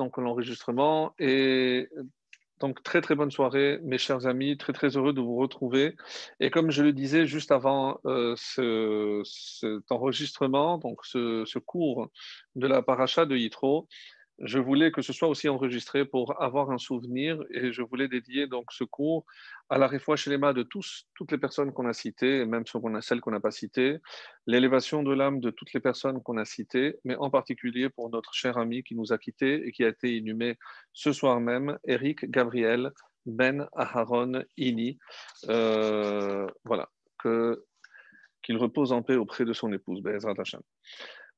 donc l'enregistrement et donc très très bonne soirée mes chers amis, très très heureux de vous retrouver. Et comme je le disais juste avant euh, ce, cet enregistrement, donc ce, ce, cours de la paracha de Yitro, je voulais que ce soit aussi enregistré pour avoir un souvenir et je voulais dédier donc ce cours à la chez les mains de tous, toutes les personnes qu'on a citées, même celles qu'on n'a pas citées, l'élévation de l'âme de toutes les personnes qu'on a citées, mais en particulier pour notre cher ami qui nous a quittés et qui a été inhumé ce soir même, Eric Gabriel Ben Aharon Ini. Euh, voilà, qu'il repose en paix auprès de son épouse, Bezrat Hashem.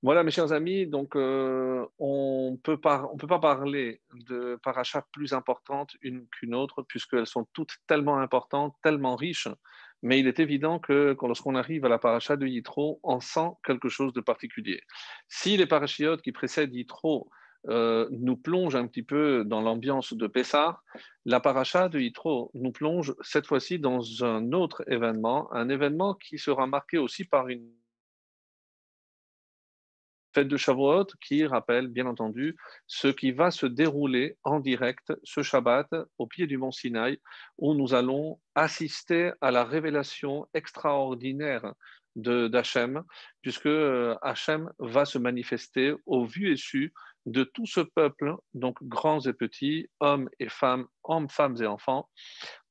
Voilà, mes chers amis, donc euh, on peut on peut pas parler de parachas plus importantes une qu'une autre, puisqu'elles sont toutes tellement importantes, tellement riches, mais il est évident que lorsqu'on arrive à la paracha de Yitro, on sent quelque chose de particulier. Si les parachiotes qui précèdent Yitro euh, nous plongent un petit peu dans l'ambiance de Pessah, la paracha de Yitro nous plonge cette fois-ci dans un autre événement, un événement qui sera marqué aussi par une fête de Shavuot qui rappelle bien entendu ce qui va se dérouler en direct ce Shabbat au pied du mont Sinaï où nous allons assister à la révélation extraordinaire d'Hachem puisque euh, Hachem va se manifester au vu et su de tout ce peuple, donc grands et petits, hommes et femmes, hommes, femmes et enfants.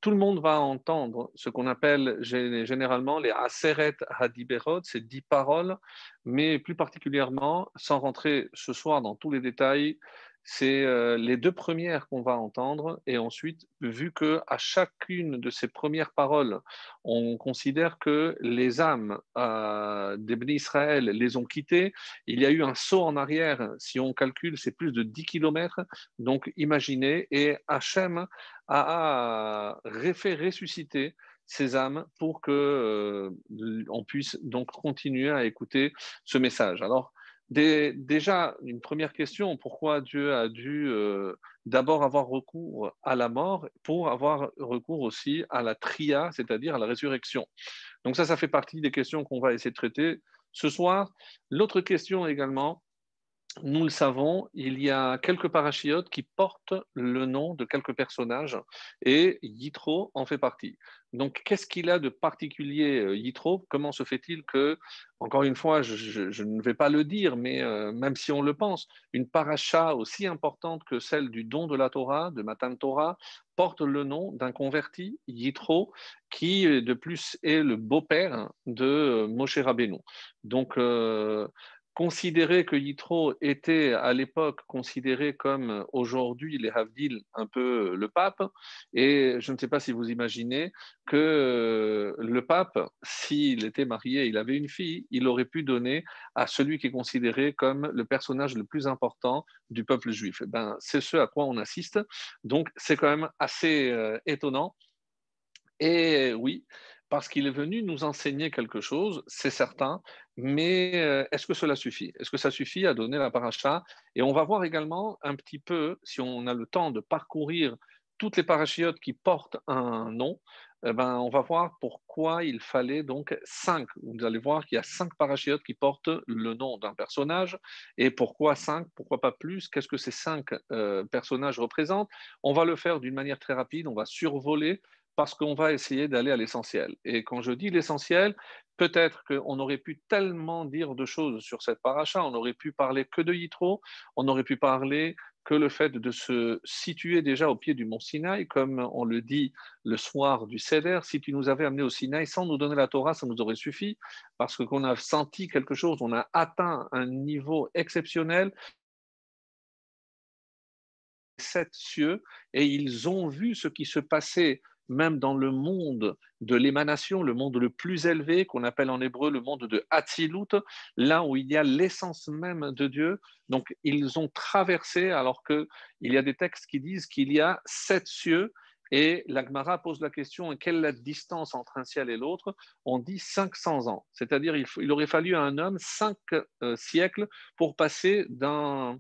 Tout le monde va entendre ce qu'on appelle généralement les Aseret Hadiberot, ces dix paroles, mais plus particulièrement, sans rentrer ce soir dans tous les détails, c'est euh, les deux premières qu'on va entendre, et ensuite, vu que à chacune de ces premières paroles, on considère que les âmes euh, Israël les ont quittées, il y a eu un saut en arrière. Si on calcule, c'est plus de 10 kilomètres. Donc, imaginez, et Hachem a, fait ressusciter ces âmes pour que euh, on puisse donc continuer à écouter ce message. Alors, déjà, une première question, pourquoi Dieu a dû euh, d'abord avoir recours à la mort pour avoir recours aussi à la tria, c'est-à-dire à la résurrection? Donc ça, ça fait partie des questions qu'on va essayer de traiter ce soir. L'autre question également, nous le savons, il y a quelques parachiotes qui portent le nom de quelques personnages et Yitro en fait partie. Donc, qu'est-ce qu'il a de particulier, euh, Yitro? Comment se fait-il que, encore une fois, je, ne vais pas le dire, mais euh, même si on le pense, une paracha aussi importante que celle du don de la Torah, de Matan Torah, porte le nom d'un converti, Yitro, qui de plus est le beau-père de euh, Moshe Rabbeinu. Donc, considérer que Yitro était à l'époque considéré comme aujourd'hui les Havdil, un peu le pape, et je ne sais pas si vous imaginez que euh, le pape, s'il était marié, il avait une fille, il aurait pu donner à celui qui est considéré comme le personnage le plus important du peuple juif. Eh ben, c'est ce à quoi on assiste, donc c'est quand même assez euh, étonnant. Et oui, parce qu'il est venu nous enseigner quelque chose, c'est certain, mais euh, est-ce que cela suffit? Est-ce que ça suffit à donner la paracha? Et on va voir également un petit peu, si on a le temps de parcourir toutes les parachiotes qui portent un nom, eh ben, on va voir pourquoi il fallait donc cinq. Vous allez voir qu'il y a cinq parachiotes qui portent le nom d'un personnage. Et pourquoi cinq? Pourquoi pas plus? Qu'est-ce que ces cinq euh, personnages représentent? On va le faire d'une manière très rapide. On va survoler parce qu'on va essayer d'aller à l'essentiel. Et quand je dis l'essentiel, peut-être qu'on aurait pu tellement dire de choses sur cette paracha, on aurait pu parler que de Yitro, on aurait pu parler que le fait de se situer déjà au pied du mont Sinaï, comme on le dit le soir du Seder, si tu nous avais amené au Sinaï sans nous donner la Torah, ça nous aurait suffi, parce qu'on a senti quelque chose, on a atteint un niveau exceptionnel, sept cieux, et ils ont vu ce qui se passait même dans le monde de l'émanation, le monde le plus élevé, qu'on appelle en hébreu le monde de Hatzilut, là où il y a l'essence même de Dieu. Donc, ils ont traversé, alors qu'il y a des textes qui disent qu'il y a sept cieux, et l'Agmara pose la question quelle est la distance entre un ciel et l'autre? On dit 500 ans. C'est-à-dire il, aurait fallu à un homme cinq euh, siècles pour passer d'un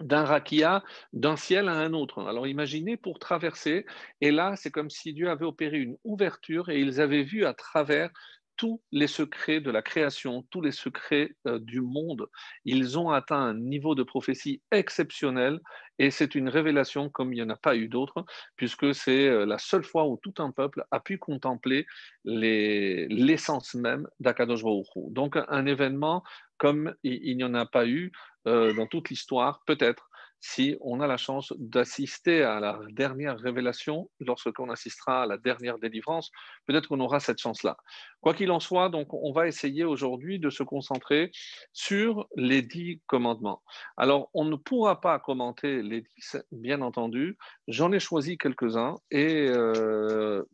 d'un rakia, d'un ciel à un autre. Alors imaginez pour traverser, et là c'est comme si Dieu avait opéré une ouverture et ils avaient vu à travers tous les secrets de la création, tous les secrets euh, du monde. Ils ont atteint un niveau de prophétie exceptionnel et c'est une révélation comme il n'y en a pas eu d'autre, puisque c'est euh, la seule fois où tout un peuple a pu contempler l'essence même d'Akadosh Donc un événement comme il n'y en a pas eu euh, dans toute l'histoire, peut-être si on a la chance d'assister à la dernière révélation, lorsqu'on assistera à la dernière délivrance, peut-être qu'on aura cette chance-là. Quoi qu'il en soit, donc, on va essayer aujourd'hui de se concentrer sur les dix commandements. Alors, on ne pourra pas commenter les dix, bien entendu. J'en ai choisi quelques-uns et euh,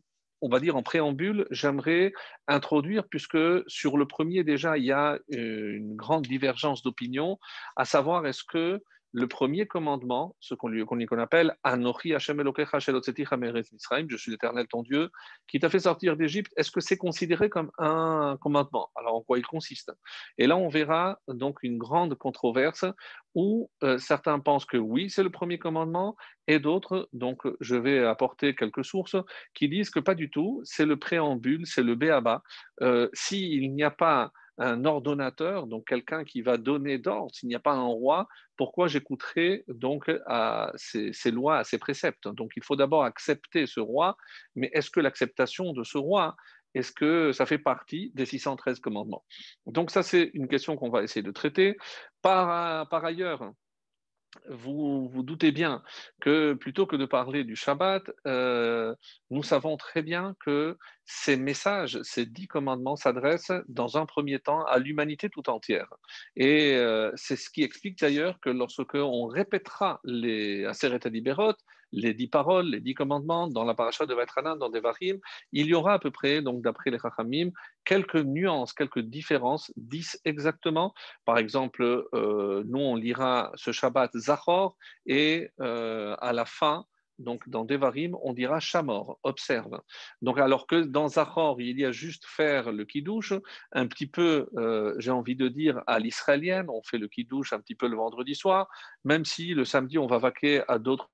on va dire en préambule, j'aimerais introduire, puisque sur le premier déjà, il y a euh, une grande divergence d'opinion, à savoir est-ce que le premier commandement, ce qu'on qu appelle Anochi Hashem Misraim, je suis l'Éternel ton Dieu, qui t'a fait sortir d'Égypte, est-ce que c'est considéré comme un commandement? Alors en quoi il consiste? Et là, on verra donc une grande controverse où euh, certains pensent que oui, c'est le premier commandement, et d'autres, donc je vais apporter quelques sources qui disent que pas du tout, c'est le préambule, c'est le béaba. Euh, S'il n'y a pas un ordonnateur, donc quelqu'un qui va donner d'ordre. S'il n'y a pas un roi, pourquoi j'écouterai donc à ces, lois, à ces préceptes? Donc il faut d'abord accepter ce roi, mais est-ce que l'acceptation de ce roi, est-ce que ça fait partie des 613 commandements? Donc ça, c'est une question qu'on va essayer de traiter. Par ailleurs, vous vous doutez bien que plutôt que de parler du Shabbat, euh, nous savons très bien que ces messages, ces dix commandements s'adressent dans un premier temps à l'humanité tout entière. Et euh, c'est ce qui explique d'ailleurs que lorsque on répétera les Aseret Liberot, les dix paroles, les dix commandements dans la paracha de Vatranan, dans Devarim, il y aura à peu près, donc d'après les Chachamim, quelques nuances, quelques différences, dix exactement. Par exemple, euh, nous on lira ce Shabbat Zachor et euh, à la fin, donc dans Devarim, on dira Shamor, observe. Donc alors que dans Zachor, il y a juste faire le kiddush, un petit peu, euh, j'ai envie de dire, à l'israélienne, on fait le kiddush un petit peu le vendredi soir, même si le samedi, on va vaquer à d'autres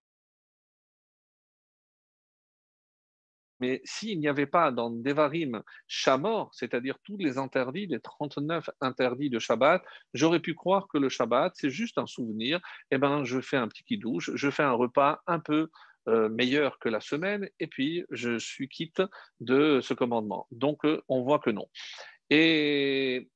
Mais s'il n'y avait pas dans Devarim Shamor, c'est-à-dire tous les interdits, les 39 interdits de Shabbat, j'aurais pu croire que le Shabbat, c'est juste un souvenir. Eh bien, je fais un petit kidouche, je fais un repas un peu euh, meilleur que la semaine, et puis je suis quitte de ce commandement. Donc, euh, on voit que non. Et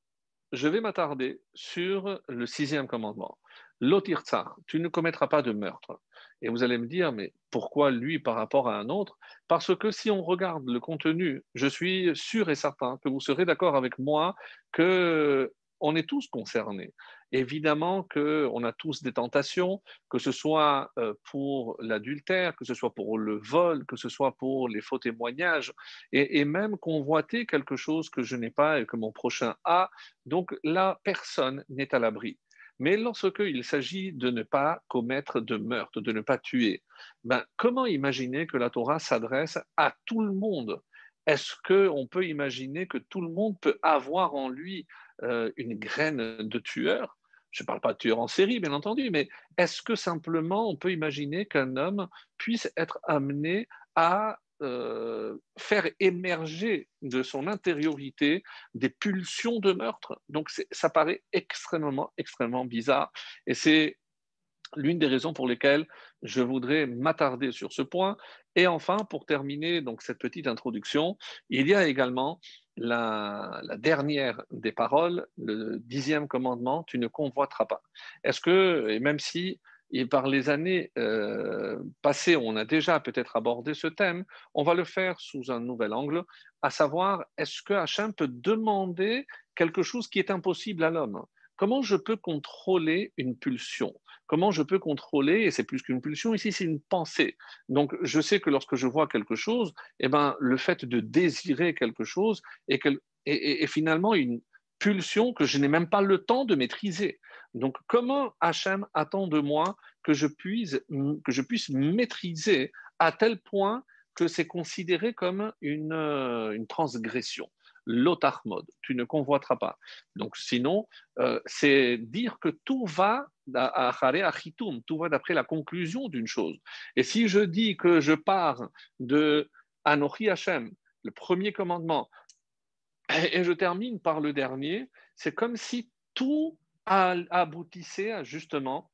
je vais m'attarder sur le sixième commandement. Lotirza, tu ne commettras pas de meurtre. Et vous allez me dire, mais pourquoi lui par rapport à un autre? Parce que si on regarde le contenu, je suis sûr et certain que vous serez d'accord avec moi que on est tous concernés. Évidemment qu'on a tous des tentations, que ce soit euh, pour l'adultère, que ce soit pour le vol, que ce soit pour les faux témoignages, et, et même convoiter quelque chose que je n'ai pas et que mon prochain a. Donc là, personne n'est à l'abri. Mais lorsqu'il s'agit de ne pas commettre de meurtre, de ne pas tuer, ben, comment imaginer que la Torah s'adresse à tout le monde? Est-ce qu'on peut imaginer que tout le monde peut avoir en lui euh, une graine de tueur? Je ne parle pas de tueur en série, bien entendu, mais est-ce que simplement on peut imaginer qu'un homme puisse être amené à euh, faire émerger de son intériorité des pulsions de meurtre. Donc ça paraît extrêmement, extrêmement bizarre. Et c'est l'une des raisons pour lesquelles je voudrais m'attarder sur ce point. Et enfin, pour terminer donc cette petite introduction, il y a également la, la, dernière des paroles, le dixième commandement, tu ne convoiteras pas. Est-ce que, et même si et par les années euh, passées, on a déjà peut-être abordé ce thème, on va le faire sous un nouvel angle, à savoir, est-ce que Hachem peut demander quelque chose qui est impossible à l'homme? Comment je peux contrôler une pulsion? Comment je peux contrôler, et c'est plus qu'une pulsion, ici c'est une pensée. Donc je sais que lorsque je vois quelque chose, eh ben, le fait de désirer quelque chose est, est finalement une, que je n'ai même pas le temps de maîtriser. Donc, comment Hachem attend de moi que je puisse, maîtriser à tel point que c'est considéré comme une, euh, une transgression? Mode tu ne convoiteras pas. Donc sinon, euh, c'est dire que tout va à Achitum, tout va d'après la conclusion d'une chose. Et si je dis que je pars de Anochi Hachem, le premier commandement, Et je termine par le dernier. C'est comme si tout aboutissait à justement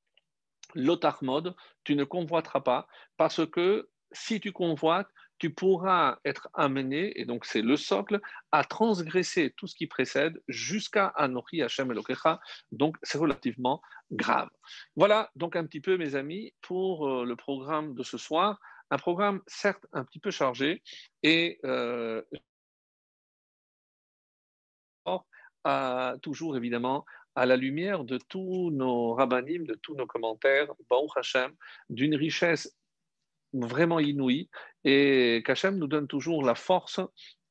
mode, tu ne convoiteras pas, parce que si tu convoites, tu pourras être amené, et donc c'est le socle, à transgresser tout ce qui précède jusqu'à Anochi Hashem Elokecha. Donc c'est relativement grave. Voilà donc un petit peu, mes amis, pour euh, le programme de ce soir. Un programme certes un petit peu chargé et euh, toujours évidemment à la lumière de tous nos rabbinim, de tous nos commentaires, Baruch Hashem, d'une richesse vraiment inouïe. Et qu'Hachem nous donne toujours la force,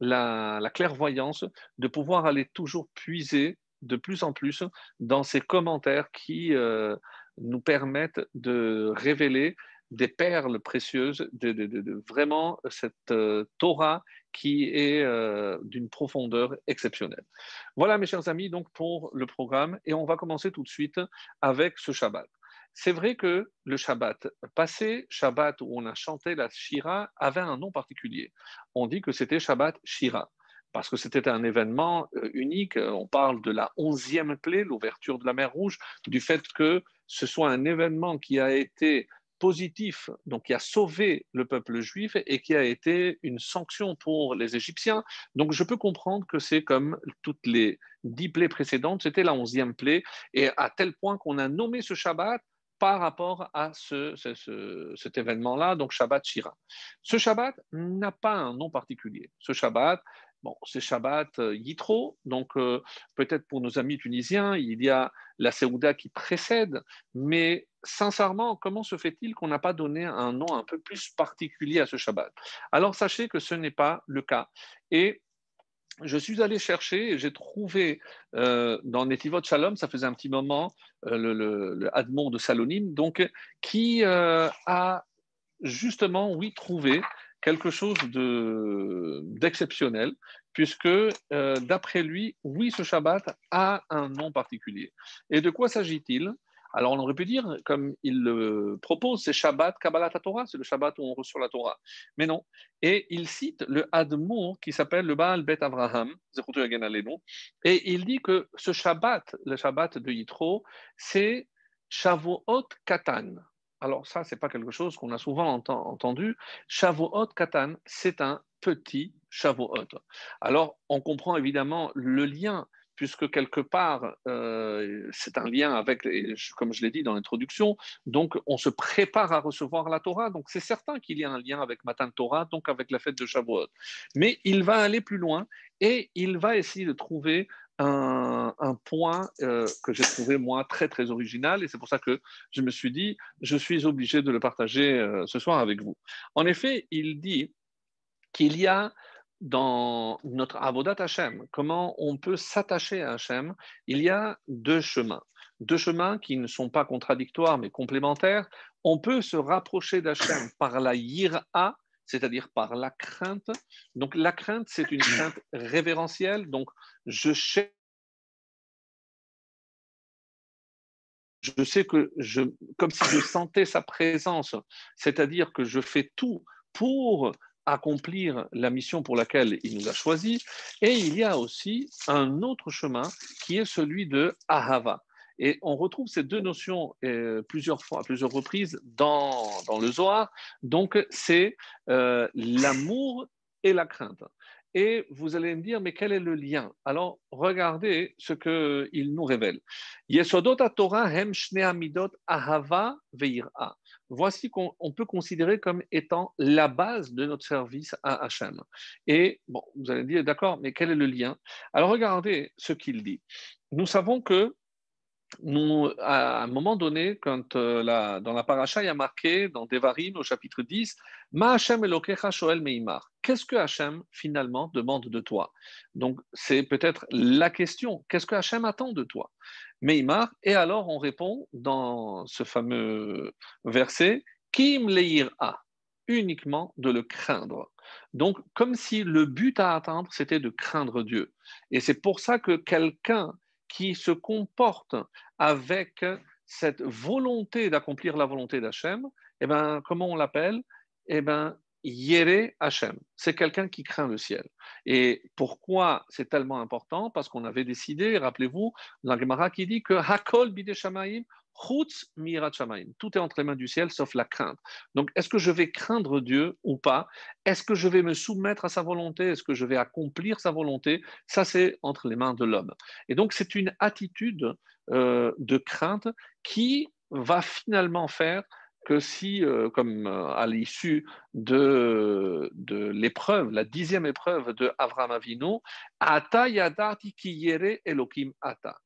la, clairvoyance de pouvoir aller toujours puiser de plus en plus dans ces commentaires qui euh, nous permettent de révéler des perles précieuses, de, vraiment cette euh, Torah qui est euh, d'une profondeur exceptionnelle. Voilà, mes chers amis, donc pour le programme, et on va commencer tout de suite avec ce Shabbat. C'est vrai que le Shabbat passé, Shabbat où on a chanté la Shira, avait un nom particulier. On dit que c'était Shabbat Shira parce que c'était un événement euh, unique. On parle de la onzième plaie, l'ouverture de la mer Rouge, du fait que ce soit un événement qui a été positif, donc qui a sauvé le peuple juif et qui a été une sanction pour les Égyptiens. Donc je peux comprendre que c'est comme toutes les dix plaies précédentes, c'était la onzième plaie, et à tel point qu'on a nommé ce Shabbat par rapport à ce, cet événement-là, donc Shabbat Shira. Ce Shabbat n'a pas un nom particulier. Ce Shabbat, bon, c'est Shabbat euh, Yitro, donc euh, peut-être pour nos amis tunisiens, il y a la Séouda qui précède, mais sincèrement, comment se fait-il qu'on n'a pas donné un nom un peu plus particulier à ce Shabbat? Alors sachez que ce n'est pas le cas. Et je suis allé chercher et j'ai trouvé euh, dans Netivot Shalom, ça faisait un petit moment, euh, le, le, de Salonim, donc, qui euh, a justement, oui, trouvé quelque chose d'exceptionnel, puisque d'après lui, oui, ce Shabbat a un nom particulier. Et de quoi s'agit-il? Alors on aurait pu dire, comme il le propose, c'est Shabbat Kabbalat Torah, c'est le Shabbat où on reçoit la Torah. Mais non. Et il cite le Admour qui s'appelle le Baal Bet Avraham, et il dit que ce Shabbat, le Shabbat de Yitro, c'est Shavuot Katan. Alors ça, c'est pas quelque chose qu'on a souvent entendu. Shavuot Katan, c'est un petit Shavuot. Alors on comprend évidemment le lien puisque quelque part, euh, c'est un lien avec, comme je l'ai dit dans l'introduction, donc on se prépare à recevoir la Torah, donc c'est certain qu'il y a un lien avec Matan Torah, donc avec la fête de Shavuot. Mais il va aller plus loin et il va essayer de trouver un, point euh, que j'ai trouvé moi très très original et c'est pour ça que je me suis dit, je suis obligé de le partager euh, ce soir avec vous. En effet, il dit qu'il y a dans notre Avodat Hashem, comment on peut s'attacher à Hashem, il y a deux chemins. Deux chemins qui ne sont pas contradictoires mais complémentaires. On peut se rapprocher d'Hachem par la yira, c'est-à-dire par la crainte. Donc la crainte, c'est une crainte révérentielle. Donc je sais, je sais que je, comme si je sentais sa présence, c'est-à-dire que je fais tout pour accomplir la mission pour laquelle il nous a choisis. Et il y a aussi un autre chemin qui est celui de Ahava. Et on retrouve ces deux notions euh, plusieurs fois, à plusieurs reprises dans, dans le Zohar. Donc, c'est euh, l'amour et la crainte. Et vous allez me dire, mais quel est le lien? Alors, regardez ce qu'il nous révèle. Yesodot Torah hem amidot ahava veira voici qu'on peut considérer comme étant la base de notre service à Hachem. Et bon, vous allez dire, d'accord, mais quel est le lien? Alors regardez ce qu'il dit. Nous savons que nous, à un moment donné, quand euh, la, dans la paracha, il y a marqué dans Devarim au chapitre 10, Ma Hashem Elokecha Shoel Meimar. Qu'est-ce que Hachem finalement demande de toi? Donc c'est peut-être la question. Qu'est-ce que Hachem attend de toi? Meimar. Et alors on répond dans ce fameux verset, Kim Leira uniquement de le craindre. Donc, comme si le but à atteindre, c'était de craindre Dieu. Et c'est pour ça que quelqu'un qui se comporte avec cette volonté d'accomplir la volonté d'Hachem, eh ben, comment on l'appelle? Eh ben, Yere Hashem, c'est quelqu'un qui craint le ciel. Et pourquoi c'est tellement important? Parce qu'on avait décidé, rappelez-vous, dans la Gemara qui dit que Hakol Mirat Tout est entre les mains du ciel sauf la crainte. Donc, est-ce que je vais craindre Dieu ou pas? Est-ce que je vais me soumettre à sa volonté? Est-ce que je vais accomplir sa volonté? Ça, c'est entre les mains de l'homme. Et donc, c'est une attitude euh, de crainte qui va finalement faire que si, euh, comme euh, à l'issue de, l'épreuve, la dixième épreuve de Avram Avinu, Ata Yadati Kiyere Elohim Ata.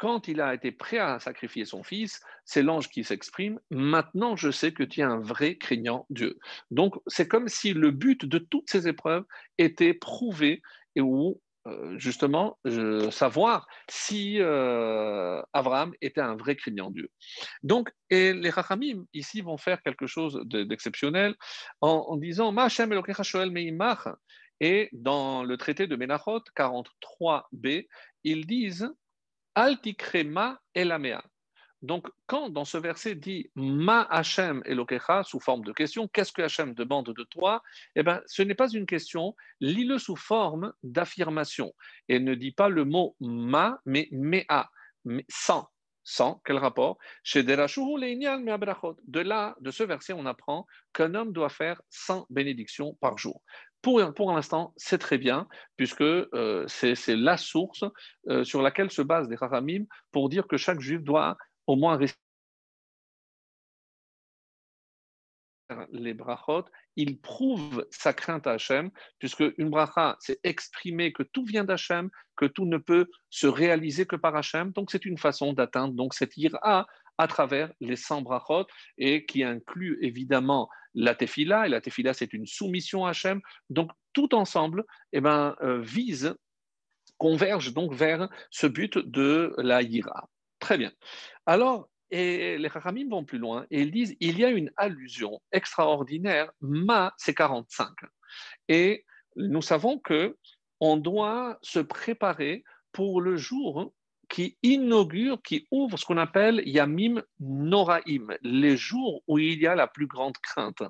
Quand il a été prêt à sacrifier son fils, c'est l'ange qui s'exprime. Maintenant, je sais que tu es un vrai craignant Dieu. Donc, c'est comme si le but de toutes ces épreuves était prouvé et euh, justement savoir si euh, Abraham était un vrai craignant Dieu. Donc, et les Rachamim ici vont faire quelque chose d'exceptionnel en, en, disant et dans le traité de Menachot 43b, ils disent Altikrema elamea. Donc, quand dans ce verset dit Ma Hachem Elokecha sous forme de question, qu'est-ce que Hachem demande de toi? Eh bien, ce n'est pas une question, lis-le sous forme d'affirmation. Et ne dit pas le mot Ma, mais Mea, sans. Sans, quel rapport? De là, de ce verset, on apprend qu'un homme doit faire 100 bénédictions par jour. Pour, l'instant, c'est très bien, puisque euh, c'est la source euh, sur laquelle se basent les Haramim pour dire que chaque juif doit au moins les brachot, il prouve sa crainte à Hachem, puisque une bracha, c'est exprimer que tout vient d'Hachem, que tout ne peut se réaliser que par Hachem. Donc, c'est une façon d'atteindre donc cette ira à travers les 100 brachot, et qui inclut évidemment la tefila, et la tefila, c'est une soumission à Hachem. Donc, tout ensemble eh ben, euh, vise, converge donc vers ce but de la ira. Très bien. Alors, et les Chachamim vont plus loin et ils disent il y a une allusion extraordinaire, ma c'est 45. Et nous savons que on doit se préparer pour le jour qui inaugure, qui ouvre ce qu'on appelle Yamim Noraim, les jours où il y a la plus grande crainte.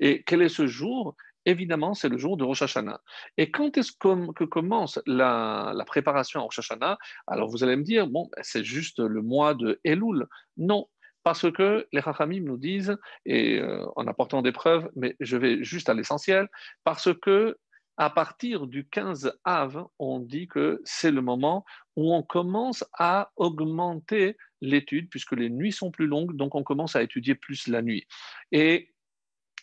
Et quel est ce jour? Évidemment, c'est le jour de Rosh Hashanah. Et quand est-ce que, commence la, préparation à Rosh Hashanah? Alors vous allez me dire, bon, ben, c'est juste le mois de Elul. Non, parce que les Chachamim nous disent, et euh, en apportant des preuves, mais je vais juste à l'essentiel, parce que à partir du 15 Av, on dit que c'est le moment où on commence à augmenter l'étude, puisque les nuits sont plus longues, donc on commence à étudier plus la nuit. Et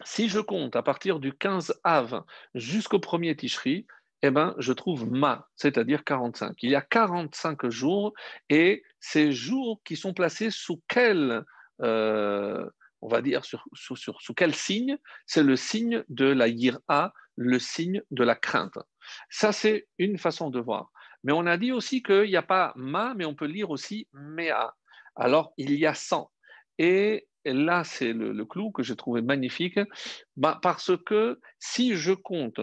si je compte à partir du 15 Av jusqu'au premier Tishri, eh ben, je trouve ma, c'est-à-dire 45. Il y a 45 jours et ces jours qui sont placés sous quel, euh, on va dire, sous quel signe? C'est le signe de la yira, le signe de la crainte. Ça, c'est une façon de voir. Mais on a dit aussi qu'il n'y a pas ma, mais on peut lire aussi mea. Alors, il y a 100. Et et là, c'est le, clou que j'ai trouvé magnifique, bah, parce que si je compte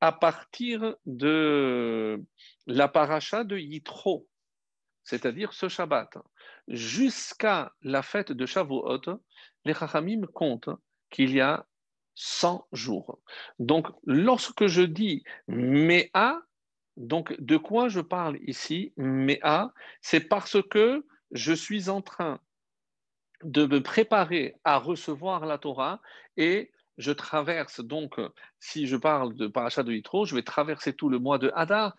à partir de la paracha de Yitro, c'est-à-dire ce Shabbat, jusqu'à la fête de Shavuot, les Chachamim comptent qu'il y a 100 jours. Donc, lorsque je dis Mea, donc de quoi je parle ici? Mea, c'est parce que je suis en train de me préparer à recevoir la Torah et je traverse donc, si je parle de Parashat de Yitro, je vais traverser tout le mois de Hadar,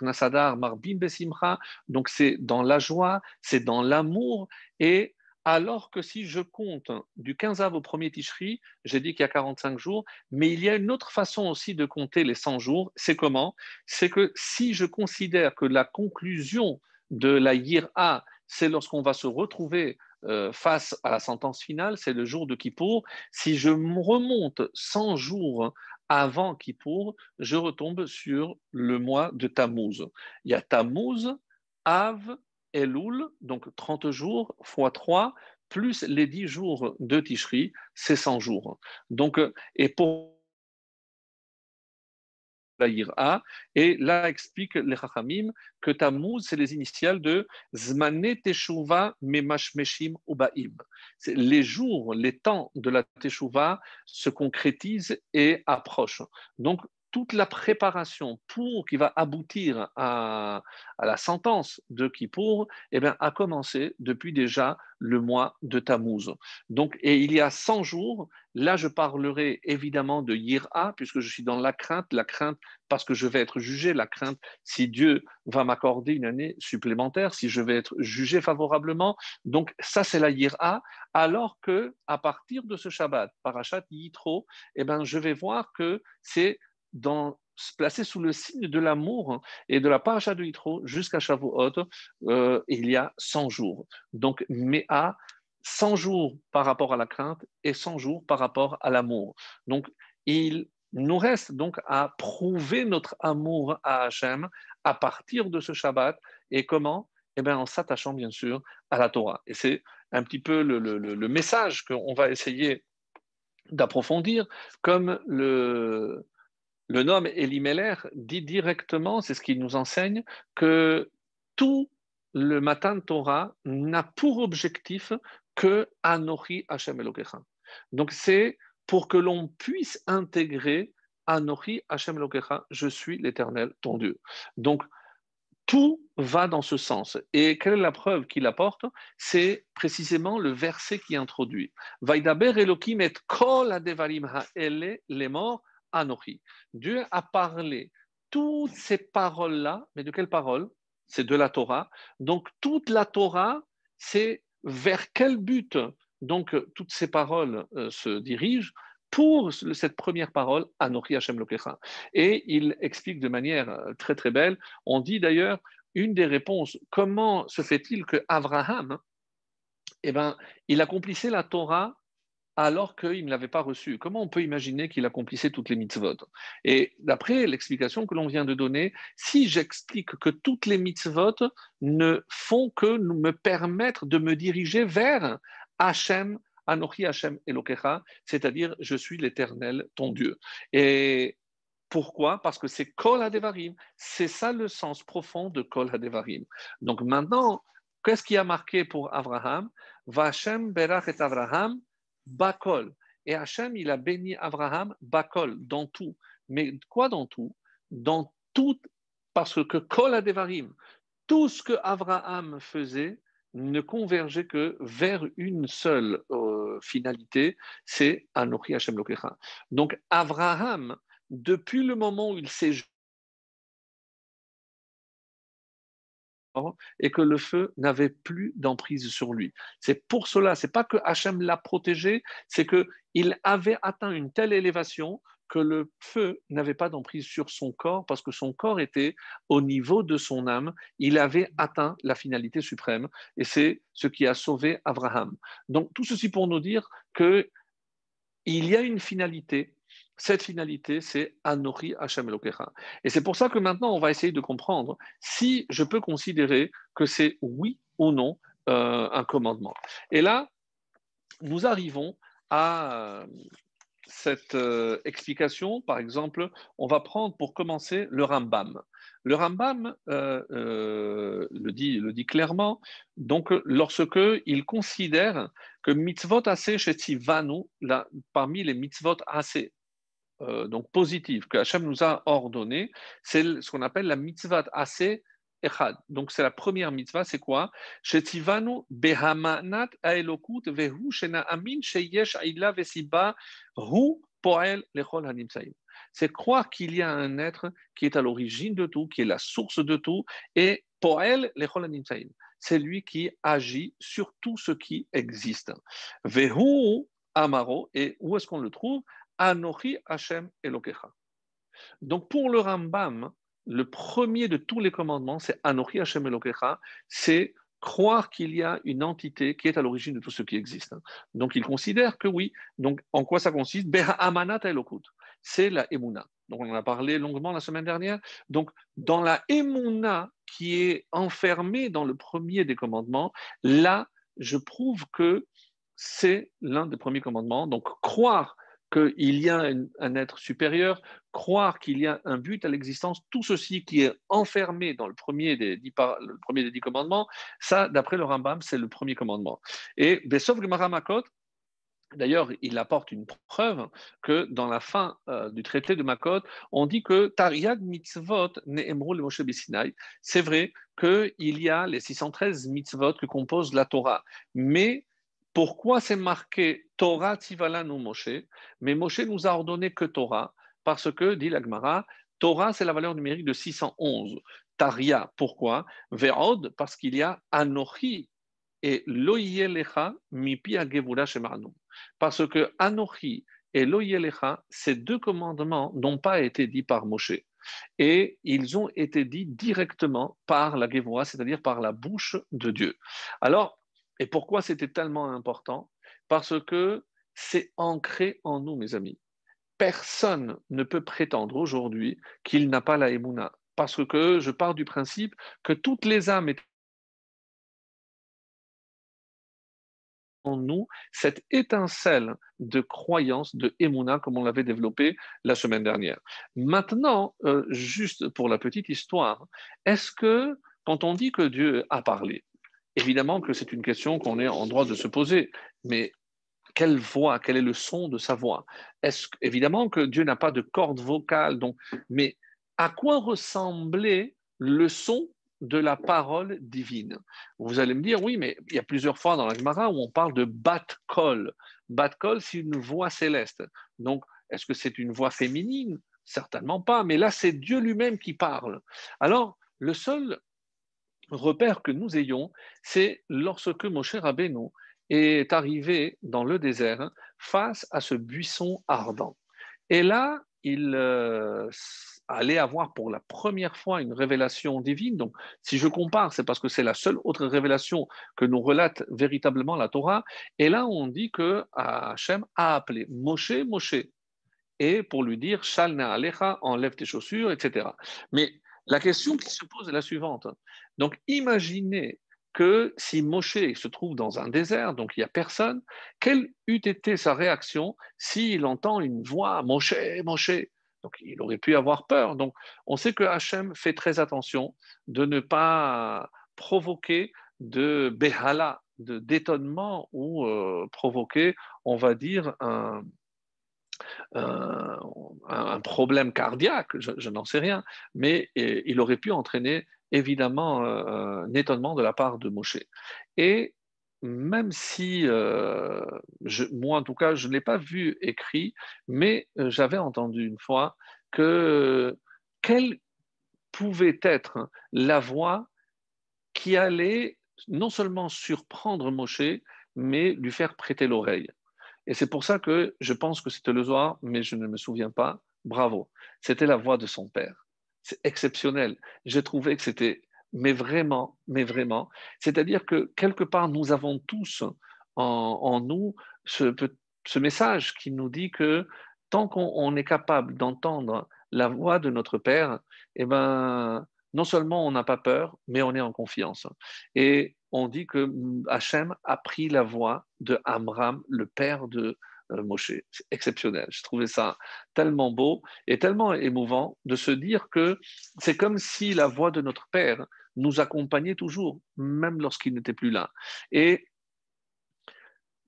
Nasadar, Marbim Besimcha, donc c'est dans la joie, c'est dans l'amour, et alors que si je compte du 15 av au premier Tishri, j'ai dit qu'il y a 45 jours, mais il y a une autre façon aussi de compter les 100 jours, c'est comment? C'est que si je considère que la conclusion de la Yira, c'est lorsqu'on va se retrouver euh, face à la sentence finale, c'est le jour de Kippour. Si je remonte 100 jours avant Kippour, je retombe sur le mois de Tammuz. Il y a Tammuz, Av, Elul, donc 30 jours fois 3, plus les 10 jours de Tishri, c'est 100 jours. Donc, et pour Et là explique les Chachamim que Tammuz, c'est les initiales de Zmane Teshuva Memashmeshim Ubaim. Les jours, les temps de la Teshuva se concrétisent et approchent. Donc, toute la préparation pour qui va aboutir à, la sentence de Kippour eh bien, a commencé depuis déjà le mois de Tammuz. Donc, et il y a 100 jours, là je parlerai évidemment de Yira, puisque je suis dans la crainte, la crainte parce que je vais être jugé, la crainte si Dieu va m'accorder une année supplémentaire, si je vais être jugé favorablement. Donc ça c'est la Yira, alors que à partir de ce Shabbat, Parashat Yitro, eh je vais voir que c'est dans, placé sous le signe de l'amour et de la paracha de Yitro jusqu'à Shavuot, euh, il y a 100 jours. Donc, Méa, 100 jours par rapport à la crainte et 100 jours par rapport à l'amour. Donc, il nous reste donc à prouver notre amour à Hachem à partir de ce Shabbat. Et comment? Eh bien, en s'attachant bien sûr à la Torah. Et c'est un petit peu le, le message qu'on va essayer d'approfondir, comme le, le nom Elimelech dit directement, c'est ce qu'il nous enseigne, que tout le matin Torah n'a pour objectif que Anochi Hashem Elokecha. Donc c'est pour que l'on puisse intégrer Anochi Hashem Elokecha, je suis l'Éternel, ton Dieu. Donc tout va dans ce sens. Et quelle est la preuve qu'il apporte? C'est précisément le verset qui introduit. Vaidaber Elohim et kol adevarim ha'ele lemor Dieu a parlé toutes ces paroles-là, mais de quelles paroles? C'est de la Torah. Donc toute la Torah, c'est vers quel but? Donc toutes ces paroles euh, se dirigent pour cette première parole, Anochi Hashem Lokecha. Et il explique de manière euh, très très belle, on dit d'ailleurs, une des réponses, comment se fait-il que Abraham, eh ben, il accomplissait la Torah alors qu'il ne l'avait pas reçu. Comment on peut imaginer qu'il accomplissait toutes les mitzvot? Et d'après l'explication que l'on vient de donner, si j'explique que toutes les mitzvot ne font que me permettre de me diriger vers Hachem, Anochi Hachem Elokecha, c'est-à-dire je suis l'Éternel, ton Dieu. Et pourquoi? Parce que c'est Kol Hadevarim. C'est ça le sens profond de Kol Hadevarim. Donc maintenant, qu'est-ce qui a marqué pour Abraham Vachem Berach et Abraham Bakol. Et Hachem, il a béni Abraham, Bakol, dans tout. Mais quoi dans tout? Dans tout, parce que Kol tout ce que Abraham faisait ne convergeait que vers une seule euh, finalité, c'est Anochi Hachem Lokecha. Donc Abraham, depuis le moment où il s'est et que le feu n'avait plus d'emprise sur lui. C'est pour cela, c'est pas que Hachem l'a protégé, c'est qu'il avait atteint une telle élévation que le feu n'avait pas d'emprise sur son corps parce que son corps était au niveau de son âme. Il avait atteint la finalité suprême et c'est ce qui a sauvé Abraham. Donc tout ceci pour nous dire que il y a une finalité cette finalité, c'est Anori Hashem Elokecha. Et c'est pour ça que maintenant, on va essayer de comprendre si je peux considérer que c'est oui ou non euh, un commandement. Et là, nous arrivons à euh, cette euh, explication. Par exemple, on va prendre pour commencer le Rambam. Le Rambam le, dit, clairement, donc lorsque il considère que mitzvot assez chez Tivanu, parmi les mitzvot assez euh, donc positive que Hachem nous a ordonné, c'est ce qu'on appelle la mitzvah assez echad. Donc c'est la première mitzvah, c'est quoi? Behamanat aelokut vehu shena amin sheyesh aila vesiba hu poel lechol hanimsaim. C'est croire qu'il y a un être qui est à l'origine de tout, qui est la source de tout, et poel lechol hanimsaim. C'est lui qui agit sur tout ce qui existe. Vehu amaro, et où est-ce qu'on le trouve? Anochi Hashem Elokecha. Donc pour le Rambam, le premier de tous les commandements, c'est Anochi Hashem Elokecha, c'est croire qu'il y a une entité qui est à l'origine de tout ce qui existe. Donc il considère que oui. Donc en quoi ça consiste? Amanat Elokut. C'est la Emuna. Donc on en a parlé longuement la semaine dernière. Donc dans la Emuna qui est enfermée dans le premier des commandements, là je prouve que c'est l'un des premiers commandements. Donc croire qu'il y a un, être supérieur, croire qu'il y a un but à l'existence, tout ceci qui est enfermé dans le premier des dix, commandements, ça, d'après le Rambam, c'est le premier commandement. Et Besov Gemara Makot, D'ailleurs, il apporte une preuve que dans la fin euh, du traité de Makot, on dit que Tariag mitzvot ne'emru le Moshe Bessinai. C'est vrai qu'il y a les 613 mitzvot que compose la Torah, mais pourquoi c'est marqué Torah Tivalanu Moshe Mais Moshe nous a ordonné que Torah, parce que, dit l'Agmara, Torah, c'est la valeur numérique de 611. Taria, pourquoi? Ve'od, parce qu'il y a Anochi et Loyelecha mipi agevura shemarnu. Parce que Anochi et Loyelecha, ces deux commandements n'ont pas été dits par Moshe. Et ils ont été dits directement par la Gevura, c'est-à-dire par la bouche de Dieu. Alors, et pourquoi c'était tellement important? Parce que c'est ancré en nous, mes amis. Personne ne peut prétendre aujourd'hui qu'il n'a pas la Emouna. Parce que je pars du principe que toutes les âmes étaient en nous cette étincelle de croyance, de Emouna, comme on l'avait développé la semaine dernière. Maintenant, euh, juste pour la petite histoire, est-ce que quand on dit que Dieu a parlé, Évidemment que c'est une question qu'on est en droit de se poser, mais quelle voix, quel est le son de sa voix? Est-ce évidemment que Dieu n'a pas de corde vocale, donc, mais à quoi ressemblait le son de la parole divine? Vous allez me dire, oui, mais il y a plusieurs fois dans la Gemara où on parle de bat-kol. Bat-kol, c'est une voix céleste. Donc, est-ce que c'est une voix féminine? Certainement pas, mais là, c'est Dieu lui-même qui parle. Alors, le seul repère que nous ayons, c'est lorsque Moshe Rabbeinu est arrivé dans le désert face à ce buisson ardent. Et là, il euh, allait avoir pour la première fois une révélation divine. Donc, si je compare, c'est parce que c'est la seule autre révélation que nous relate véritablement la Torah. Et là, on dit que Hachem a appelé Moshe, Moshe, et pour lui dire Shalna Alecha, enlève tes chaussures, etc. Mais la question qui se pose est la suivante. Donc, imaginez que si Moshe se trouve dans un désert, donc il n'y a personne, quelle eût été sa réaction s'il entend une voix Moshe, Moshe Donc il aurait pu avoir peur. Donc on sait que Hachem fait très attention de ne pas provoquer de behala, de d'étonnement ou euh, provoquer, on va dire, un, un, problème cardiaque, je, n'en sais rien, mais il aurait pu entraîner évidemment euh, un étonnement de la part de Moshe. Et même si, euh, moi en tout cas, je ne l'ai pas vu écrit, mais euh, j'avais entendu une fois que quelle pouvait être la voix qui allait non seulement surprendre Moshe, mais lui faire prêter l'oreille. Et c'est pour ça que je pense que c'était le Zohar, mais je ne me souviens pas. Bravo. C'était la voix de son père. C'est exceptionnel. J'ai trouvé que c'était, mais vraiment, mais vraiment. C'est-à-dire que quelque part, nous avons tous en, nous ce, ce, message qui nous dit que tant qu'on est capable d'entendre la voix de notre Père, eh ben, non seulement on n'a pas peur, mais on est en confiance. Et on dit que Hachem a pris la voix de Amram, le père de Moshe. C'est exceptionnel. Je trouvais ça tellement beau et tellement émouvant de se dire que c'est comme si la voix de notre père nous accompagnait toujours, même lorsqu'il n'était plus là. Et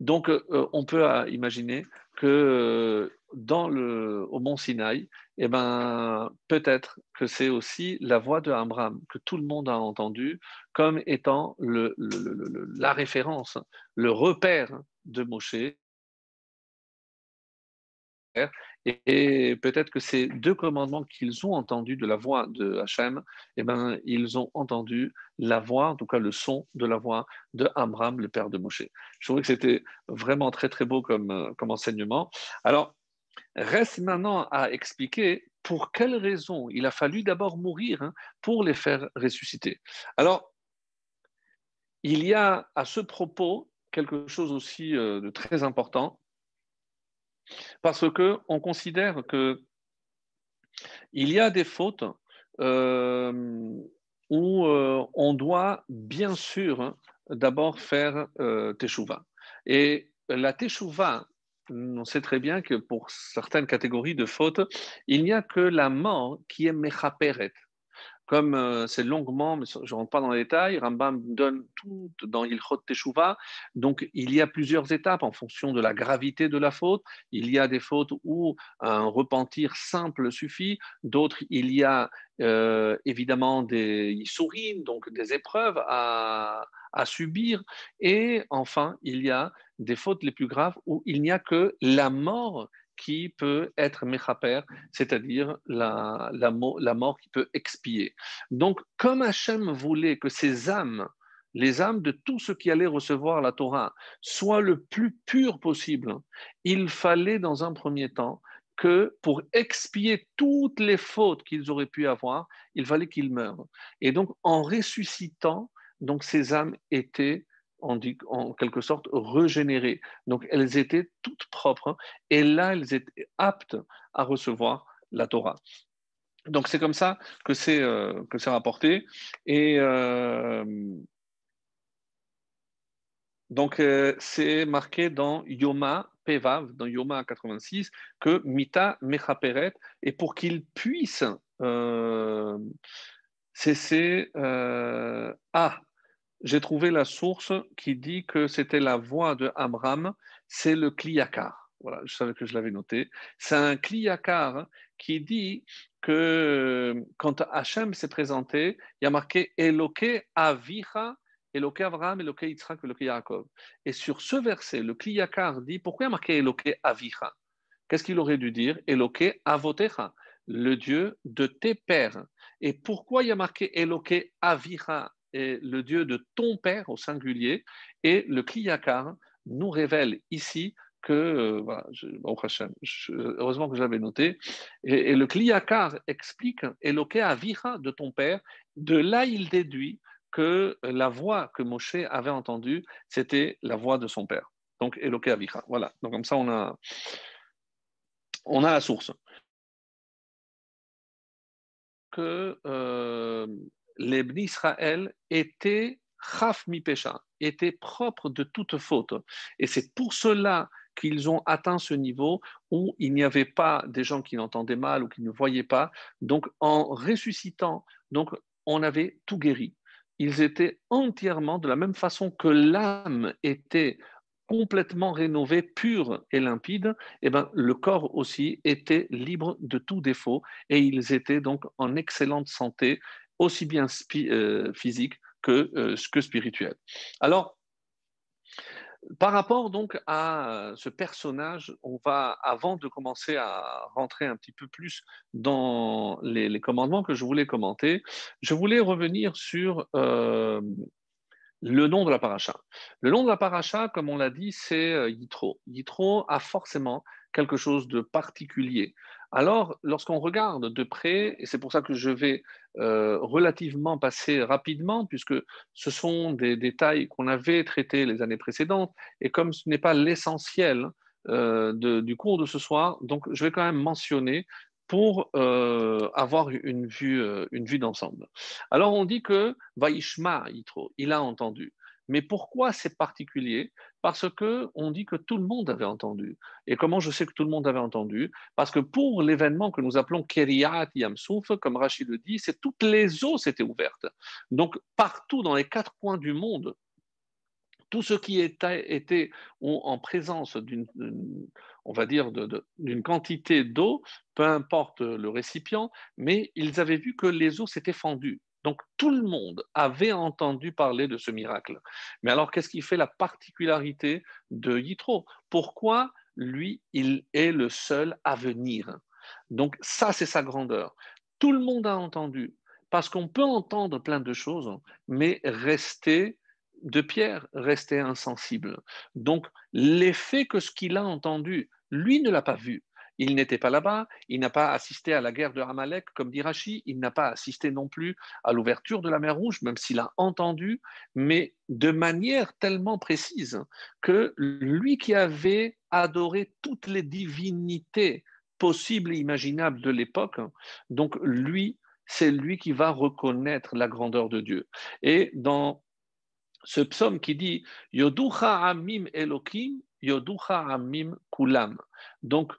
donc, euh, on peut euh, imaginer que dans le, au mont Sinaï, eh ben, peut-être que c'est aussi la voix de Abraham que tout le monde a entendu comme étant le, la référence, le repère de Moshe. Et, peut-être que ces deux commandements qu'ils ont entendus de la voix de Hachem, eh ben, ils ont entendu la voix, en tout cas le son de la voix de Amram, le père de Moshe. Je trouvais que c'était vraiment très très beau comme, comme enseignement. Alors, Reste maintenant à expliquer pour quelles raisons il a fallu d'abord mourir hein, pour les faire ressusciter. Alors, il y a à ce propos quelque chose aussi euh, de très important, parce que on considère que il y a des fautes euh, où euh, on doit bien sûr d'abord faire teshuva. Et la teshuva on sait très bien que pour certaines catégories de fautes, il n'y a que la mort qui est mechaperet. Comme euh, c'est longuement, mais je ne rentre pas dans les détails, Rambam donne tout dans Ilchot Teshuvah. Donc, il y a plusieurs étapes en fonction de la gravité de la faute. Il y a des fautes où un repentir simple suffit. D'autres, il y a euh, évidemment des sourines, donc des épreuves à subir. Et enfin, il y a des fautes les plus graves où il n'y a que la mort qui peut être mechaper, c'est-à-dire la, mort qui peut expier. Donc, comme Hachem voulait que ces âmes, les âmes de tous ceux qui allaient recevoir la Torah, soient le plus pures possible, il fallait dans un premier temps que pour expier toutes les fautes qu'ils auraient pu avoir, il fallait qu'ils meurent. Et donc, en ressuscitant, donc ces âmes étaient en quelque sorte régénérées. Donc elles étaient toutes propres et là elles étaient aptes à recevoir la Torah. Donc c'est comme ça que c'est euh, que c'est rapporté et euh, donc euh, c'est marqué dans Yoma Pevav, dans Yoma 86, que Mita Mechaperet et pour qu'il puisse cesser ah j'ai trouvé la source qui dit que c'était la voix de c'est le Kliyakar. Voilà, je savais que je l'avais noté. C'est un Kliyakar qui dit que quand Hachem s'est présenté, il y a marqué Eloke Avicha, Eloke Avraham, Eloke Yitzhak, Eloke Yaakov. Et sur ce verset, le Kliyakar dit pourquoi il y a marqué Eloke Avicha? Qu'est-ce qu'il aurait dû dire? Eloke Avotecha, le Dieu de tes pères. Et pourquoi il y a marqué Eloke Avicha est le Dieu de ton Père au singulier, et le Kliyakar nous révèle ici que, euh, voilà, heureusement que j'avais noté, et, le Kliyakar explique Eloke Avicha de ton Père, de là il déduit que la voix que Moshe avait entendue, c'était la voix de son Père. Donc Eloke Avicha. Voilà, donc comme ça on a, on a la source. Que euh, les Israël étaient chaf mi pécha, étaient propres de toute faute. Et c'est pour cela qu'ils ont atteint ce niveau où il n'y avait pas des gens qui n'entendaient mal ou qui ne voyaient pas. Donc, en ressuscitant, donc, on avait tout guéri. Ils étaient entièrement, de la même façon que l'âme était complètement rénovée, pure et limpide, eh ben, le corps aussi était libre de tout défaut et ils étaient donc en excellente santé aussi bien euh, physique que, euh, que spirituel. Alors, par rapport donc à ce personnage, on va, avant de commencer à rentrer un petit peu plus dans les, commandements que je voulais commenter, je voulais revenir sur euh, le nom de la paracha. Le nom de la paracha, comme on l'a dit, c'est Yitro. Yitro a forcément quelque chose de particulier. Alors, lorsqu'on regarde de près, et c'est pour ça que je vais euh, relativement passer rapidement, puisque ce sont des détails qu'on avait traités les années précédentes, et comme ce n'est pas l'essentiel euh, du cours de ce soir, donc je vais quand même mentionner pour euh, avoir une vue, d'ensemble. Alors, on dit que Vaishma il a entendu. Mais pourquoi c'est particulier? Parce que on dit que tout le monde avait entendu. Et comment je sais que tout le monde avait entendu? Parce que pour l'événement que nous appelons Keriat Yamsouf, comme Rachid le dit, toutes les eaux s'étaient ouvertes. Donc partout dans les quatre coins du monde, tous ceux qui étaient, en présence d'une, d'une quantité d'eau, peu importe le récipient, mais ils avaient vu que les eaux s'étaient fendues. Donc tout le monde avait entendu parler de ce miracle. Mais alors qu'est-ce qui fait la particularité de Yitro? Pourquoi lui, il est le seul à venir? Donc ça, c'est sa grandeur. Tout le monde a entendu, parce qu'on peut entendre plein de choses, mais rester de pierre, rester insensible. Donc l'effet que ce qu'il a entendu, lui ne l'a pas vu. Il n'était pas là-bas, il n'a pas assisté à la guerre de Amalek, comme dit Rachi, il n'a pas assisté non plus à l'ouverture de la mer Rouge, même s'il a entendu, mais de manière tellement précise que lui qui avait adoré toutes les divinités possibles et imaginables de l'époque, donc lui, c'est lui qui va reconnaître la grandeur de Dieu. Et dans ce psaume qui dit Yoducha Amim Elohim, Yoducha Amim Kulam. Donc,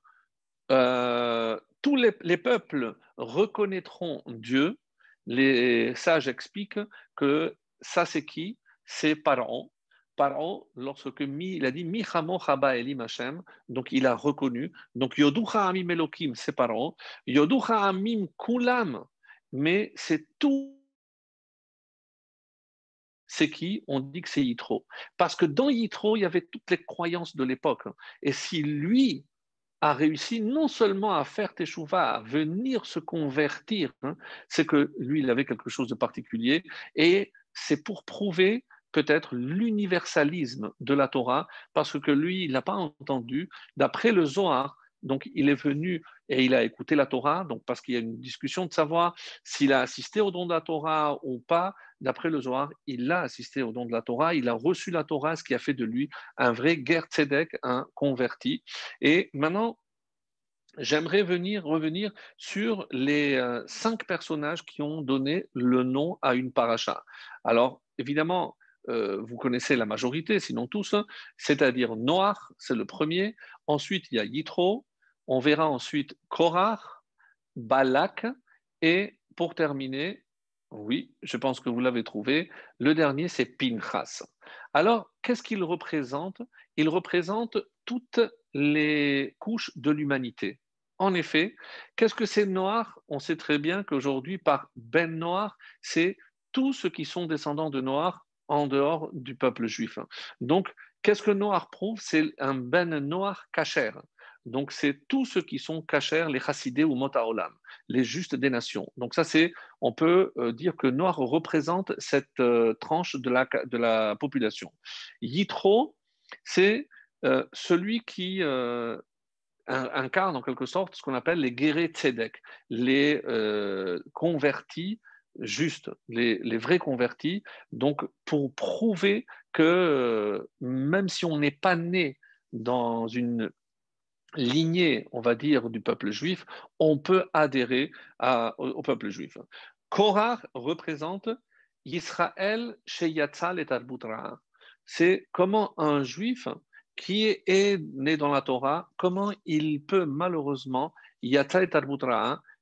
euh, tous les, peuples reconnaîtront Dieu. Les sages expliquent que ça, c'est qui? C'est Pharaon. Pharaon, lorsque mi, il a dit Mi Chaba Elim donc il a reconnu. Donc Yoducha Amim Elokim, c'est Pharaon. Yoducha Amim Kulam, mais c'est tout c'est qui? On dit que c'est Yitro. Parce que dans Yitro, il y avait toutes les croyances de l'époque. Et si lui a réussi non seulement à faire Teshuvah, à venir se convertir, hein, c'est que lui, il avait quelque chose de particulier. Et c'est pour prouver peut-être l'universalisme de la Torah, parce que lui, il n'a pas entendu, d'après le Zohar, donc il est venu et il a écouté la Torah, donc parce qu'il y a une discussion de savoir s'il a assisté au don de la Torah ou pas. D'après le Zohar, il a assisté au don de la Torah, il a reçu la Torah, ce qui a fait de lui un vrai Ger Tzedek, un converti. Et maintenant, J'aimerais venir, revenir sur les euh, cinq personnages qui ont donné le nom à une paracha. Alors, évidemment, euh, vous connaissez la majorité, sinon tous, hein. c'est-à-dire Noach, c'est le premier. Ensuite, il y a Yitro, on verra ensuite Korach, Balak et pour terminer, oui, je pense que vous l'avez trouvé, le dernier c'est Pinchas. Alors, qu'est-ce qu'il représente? Il représente toutes les couches de l'humanité. En effet, qu'est-ce que c'est Noir? On sait très bien qu'aujourd'hui, par Ben Noir, c'est tous ceux qui sont descendants de Noir en dehors du peuple juif. Donc, qu'est-ce que Noir prouve? C'est un Ben Noir cachère. Donc, c'est tous ceux qui sont cachers, les chassidés ou motaolam, les justes des nations. Donc, ça, c'est, on peut euh, dire que Noir représente cette euh, tranche de la, de la population. Yitro, c'est euh, celui qui incarne en quelque sorte ce qu'on appelle les guérés tzedek, les convertis justes, les, les, vrais convertis. Donc, pour prouver que même si on n'est pas né dans une lignée, on va dire, du peuple juif, on peut adhérer au, peuple juif. Korah représente Israël chez Yatzal et C'est comment un juif qui est né dans la Torah, comment il peut malheureusement, Yatzal et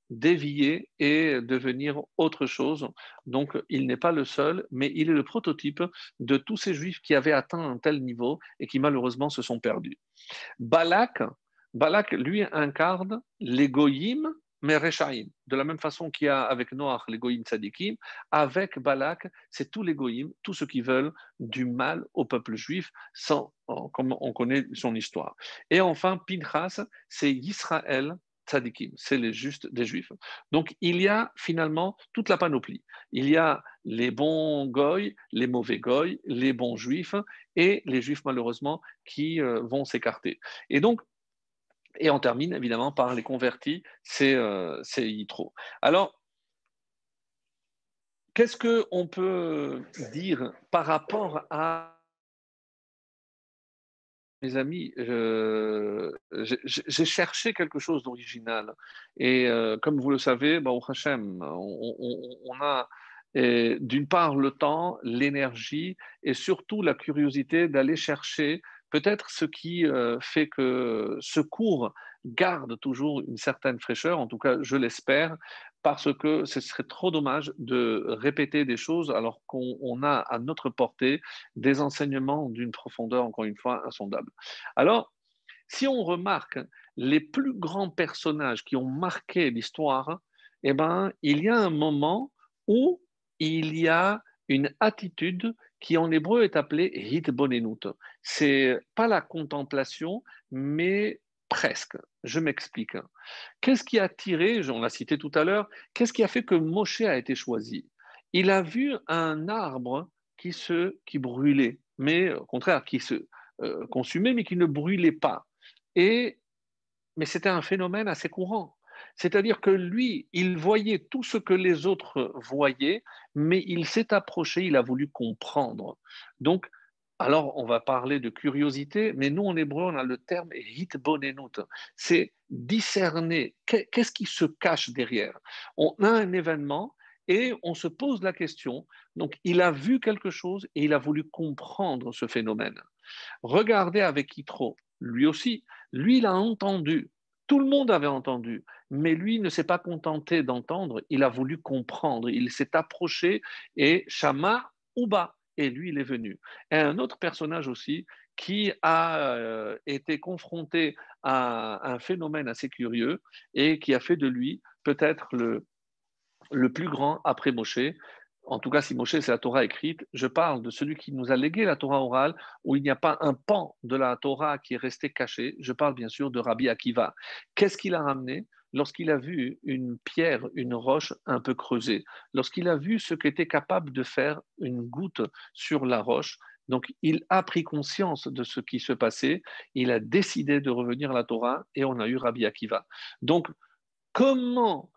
dévier et devenir autre chose. Donc, il n'est pas le seul, mais il est le prototype de tous ces juifs qui avaient atteint un tel niveau et qui malheureusement se sont perdus. Balak, Balak, lui, incarne l'égoïm, mais Rechaim. De la même façon qu'il y a avec Noach l'égoïm tzadikim, avec Balak, c'est tout l'égoïm, tous ceux qui veulent du mal au peuple juif, sans, comme on connaît son histoire. Et enfin, Pinchas, c'est Israël tzadikim, c'est les justes des juifs. Donc il y a finalement toute la panoplie. Il y a les bons goy, les mauvais goy, les bons juifs et les juifs malheureusement qui euh, vont s'écarter. Et donc et on termine évidemment par les convertis, c'est euh, Yitro. Alors, qu'est-ce qu'on peut dire par rapport à mes amis, j'ai cherché quelque chose d'original. Et euh, comme vous le savez, bah, Hashem, on, a d'une part le temps, l'énergie et surtout la curiosité d'aller chercher Peut-être ce qui euh, fait que ce cours garde toujours une certaine fraîcheur, en tout cas je l'espère, parce que ce serait trop dommage de répéter des choses alors qu'on a à notre portée des enseignements d'une profondeur, encore une fois, insondable. Alors, si on remarque les plus grands personnages qui ont marqué l'histoire, eh ben, il y a un moment où il y a une attitude qui en hébreu est appelée hitbonenut. C'est pas la contemplation, mais presque. Je m'explique. Qu'est-ce qui a tiré, on l'a cité tout à l'heure, qu'est-ce qui a fait que Moshe a été choisi? Il a vu un arbre qui se qui brûlait, mais au contraire qui se euh, consumait, mais qui ne brûlait pas. Et mais c'était un phénomène assez courant. C'est-à-dire que lui, il voyait tout ce que les autres voyaient, mais il s'est approché, il a voulu comprendre. Donc, alors on va parler de curiosité, mais nous en hébreu, on a le terme hitbonenut. C'est discerner qu'est-ce qui se cache derrière. On a un événement et on se pose la question. Donc, il a vu quelque chose et il a voulu comprendre ce phénomène. Regardez avec Yitro, lui aussi, lui, il a entendu. Tout le monde avait entendu, mais lui ne s'est pas contenté d'entendre, il a voulu comprendre, il s'est approché et Shama Uba, et lui, il est venu. Et un autre personnage aussi qui a euh, été confronté à un phénomène assez curieux et qui a fait de lui peut-être le, le plus grand après Moshe, en tout cas, si Moshe, c'est la Torah écrite, je parle de celui qui nous a légué la Torah orale, où il n'y a pas un pan de la Torah qui est resté caché. Je parle bien sûr de Rabbi Akiva. Qu'est-ce qu'il a ramené lorsqu'il a vu une pierre, une roche un peu creusée? Lorsqu'il a vu ce qu'était capable de faire une goutte sur la roche, donc il a pris conscience de ce qui se passait, il a décidé de revenir à la Torah et on a eu Rabbi Akiva. Donc, comment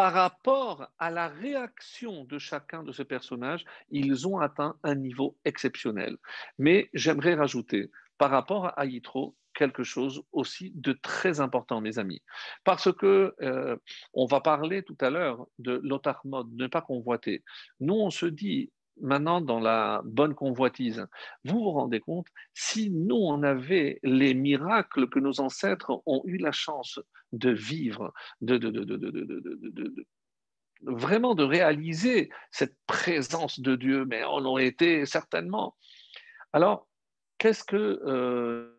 par rapport à la réaction de chacun de ces personnages, ils ont atteint un niveau exceptionnel. Mais j'aimerais rajouter, par rapport à Yitro, quelque chose aussi de très important, mes amis. Parce que euh, on va parler tout à l'heure de l'otarmod, ne pas convoiter. Nous, on se dit, maintenant dans la bonne convoitise. Vous vous rendez compte, si nous, on avait les miracles que nos ancêtres ont eu la chance de vivre, de, vraiment de réaliser cette présence de Dieu, mais on aurait été certainement. Alors, qu'est-ce que... Euh,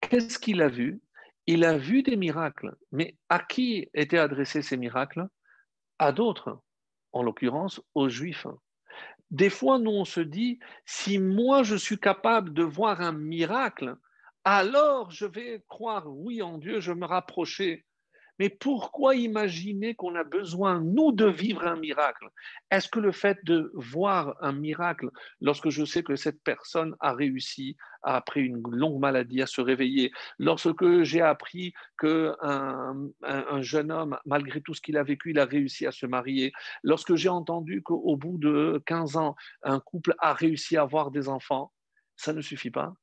qu'est-ce qu'il a vu Il a vu des miracles, mais à qui étaient adressés ces miracles à d'autres, en l'occurrence aux Juifs. Des fois, nous, on se dit, si moi, je suis capable de voir un miracle, alors je vais croire, oui, en Dieu, je me rapprocher mais pourquoi imaginer qu'on a besoin, nous, de vivre un miracle? Est-ce que le fait de voir un miracle, lorsque je sais que cette personne a réussi, après une longue maladie, à se réveiller, lorsque j'ai appris qu'un un, jeune homme, malgré tout ce qu'il a vécu, il a réussi à se marier, lorsque j'ai entendu qu'au bout de 15 ans, un couple a réussi à avoir des enfants, ça ne suffit pas?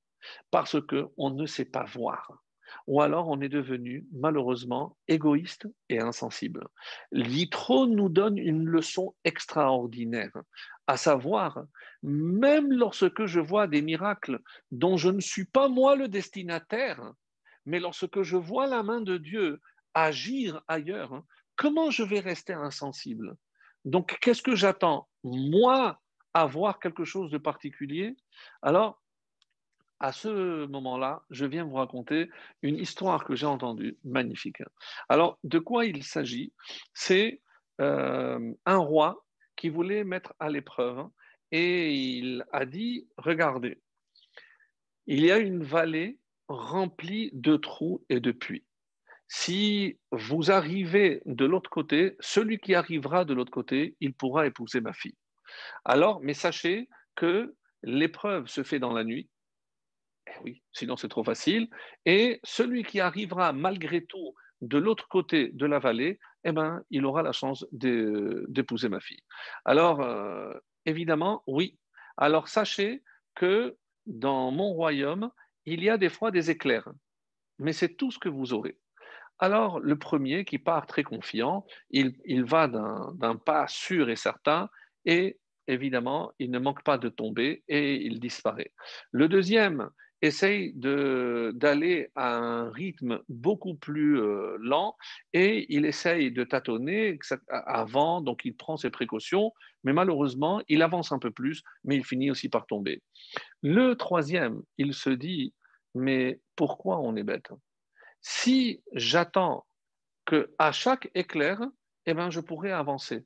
Parce qu'on ne sait pas voir ou alors on est devenu malheureusement égoïste et insensible. L'ITRO nous donne une leçon extraordinaire, à savoir, même lorsque je vois des miracles dont je ne suis pas moi le destinataire, mais lorsque je vois la main de Dieu agir ailleurs, comment je vais rester insensible? Donc, qu'est-ce que j'attends Moi, avoir quelque chose de particulier? Alors, à ce moment-là, je viens vous raconter une histoire que j'ai entendue, magnifique. Alors, de quoi il s'agit? C'est euh, un roi qui voulait mettre à l'épreuve et il a dit, regardez, il y a une vallée remplie de trous et de puits. Si vous arrivez de l'autre côté, celui qui arrivera de l'autre côté, il pourra épouser ma fille. Alors, mais sachez que l'épreuve se fait dans la nuit, eh oui, sinon c'est trop facile. Et celui qui arrivera malgré tout de l'autre côté de la vallée, eh ben, il aura la chance d'épouser ma fille. Alors, euh, évidemment, oui. Alors, sachez que dans mon royaume, il y a des fois des éclairs, mais c'est tout ce que vous aurez. Alors, le premier qui part très confiant, il, il va d'un pas sûr et certain, et évidemment, il ne manque pas de tomber et il disparaît. Le deuxième, essaye d'aller à un rythme beaucoup plus euh, lent et il essaye de tâtonner avant, donc il prend ses précautions, mais malheureusement, il avance un peu plus, mais il finit aussi par tomber. Le troisième, il se dit, mais pourquoi on est bête? Si j'attends que à chaque éclair, eh ben, je pourrais avancer.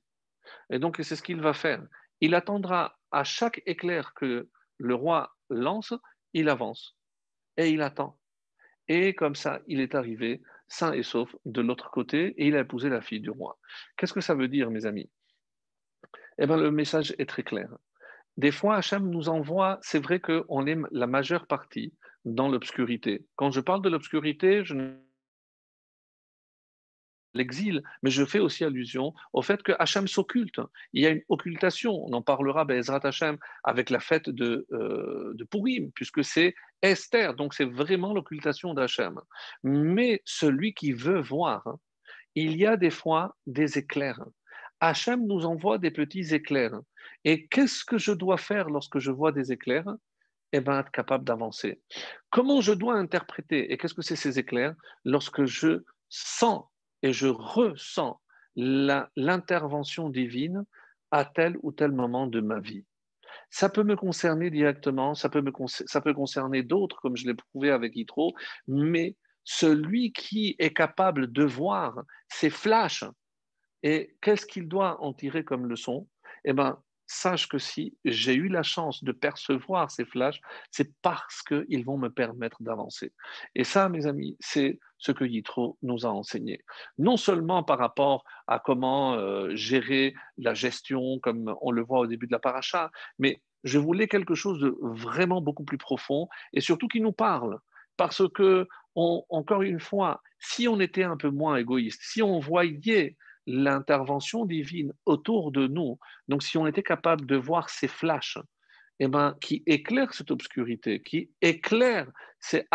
Et donc, c'est ce qu'il va faire. Il attendra à chaque éclair que le roi lance, il avance et il attend. Et comme ça, il est arrivé sain et sauf de l'autre côté et il a épousé la fille du roi. Qu'est-ce que ça veut dire, mes amis? Eh bien, le message est très clair. Des fois, Hachem nous envoie, c'est vrai qu'on est la majeure partie dans l'obscurité. Quand je parle de l'obscurité, je ne l'exil, mais je fais aussi allusion au fait que Hachem s'occulte. Il y a une occultation, on en parlera Bezrat Hachem avec la fête de, euh, de Purim, puisque c'est Esther, donc c'est vraiment l'occultation d'Hachem. Mais celui qui veut voir, il y a des fois des éclairs. Hachem nous envoie des petits éclairs. Et qu'est-ce que je dois faire lorsque je vois des éclairs? Eh bien, être capable d'avancer. Comment je dois interpréter Et qu'est-ce que c'est ces éclairs? Lorsque je sens et je ressens l'intervention divine à tel ou tel moment de ma vie. Ça peut me concerner directement, ça peut, me, ça peut concerner d'autres, comme je l'ai prouvé avec Yitro, mais celui qui est capable de voir ces flashs et qu'est-ce qu'il doit en tirer comme leçon, eh ben, sache que si j'ai eu la chance de percevoir ces flashs, c'est parce qu'ils vont me permettre d'avancer. Et ça, mes amis, c'est ce que Yitro nous a enseigné. Non seulement par rapport à comment euh, gérer la gestion, comme on le voit au début de la paracha, mais je voulais quelque chose de vraiment beaucoup plus profond et surtout qui nous parle. Parce que, encore une fois, si on était un peu moins égoïste, si on voyait l'intervention divine autour de nous, donc si on était capable de voir ces flashs, eh ben, qui éclairent cette obscurité, qui éclairent, c'est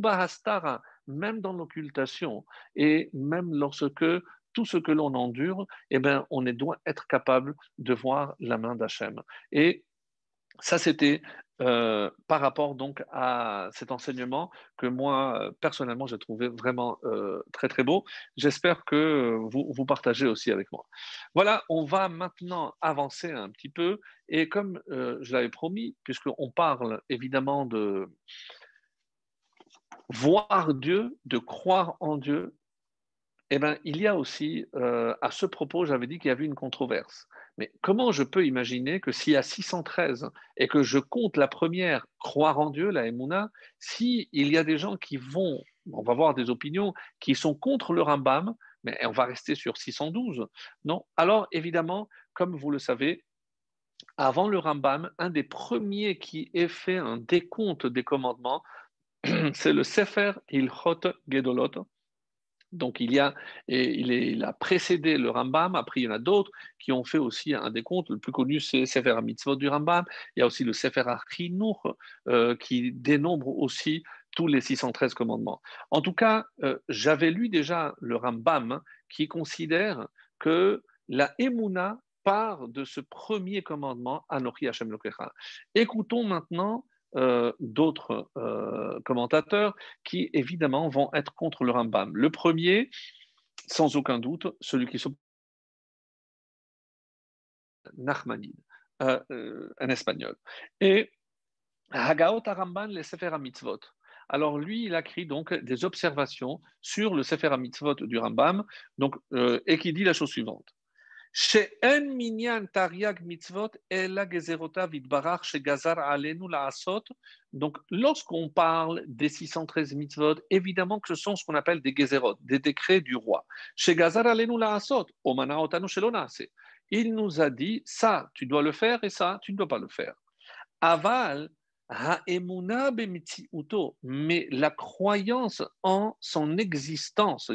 bahastara, même dans l'occultation, et même lorsque tout ce que l'on endure, eh ben, on doit être capable de voir la main d'Hachem. Et ça, c'était euh, par rapport donc à cet enseignement que moi, personnellement, j'ai trouvé vraiment euh, très très beau. J'espère que vous, vous partagez aussi avec moi. Voilà, on va maintenant avancer un petit peu. Et comme euh, je l'avais promis, puisqu'on parle évidemment de voir Dieu, de croire en Dieu, eh bien, il y a aussi, à ce propos, j'avais dit qu'il y avait une controverse. Mais comment je peux imaginer que s'il y a 613 et que je compte la première, croire en Dieu, la Emouna, s'il y a des gens qui vont, on va voir des opinions, qui sont contre le Rambam, mais on va rester sur 612, non. Alors évidemment, comme vous le savez, avant le Rambam, un des premiers qui ait fait un décompte des commandements, c'est le Sefer Ilchot Gedolot, donc il y a, et il, a précédé le Rambam, après il y en a d'autres qui ont fait aussi un décompte. Le plus connu, c'est Sefer Mitzvot du Rambam. Il y a aussi le Sefer Achinour euh, qui dénombre aussi tous les 613 commandements. En tout cas, euh, j'avais lu déjà le Rambam qui considère que la Emouna part de ce premier commandement, Anochi Hashem Lokecha. Écoutons maintenant euh, d'autres euh, commentateurs qui, évidemment, vont être contre le Rambam. Le premier, sans aucun doute, celui qui s'oppose Nachmanide, euh, un espagnol. Et Hagaot Aramban, les Sefer Mitzvot. Alors lui, il a écrit donc des observations sur le Sefer Mitzvot du Rambam, donc, et qui dit la chose suivante. Donc, lorsqu'on parle des 613 mitzvot, évidemment que ce sont ce qu'on appelle des gezerot, des décrets du roi. Chez Gazar alenu la asot, il nous a dit ça, tu dois le faire et ça, tu ne dois pas le faire. Aval, mais la croyance en son existence.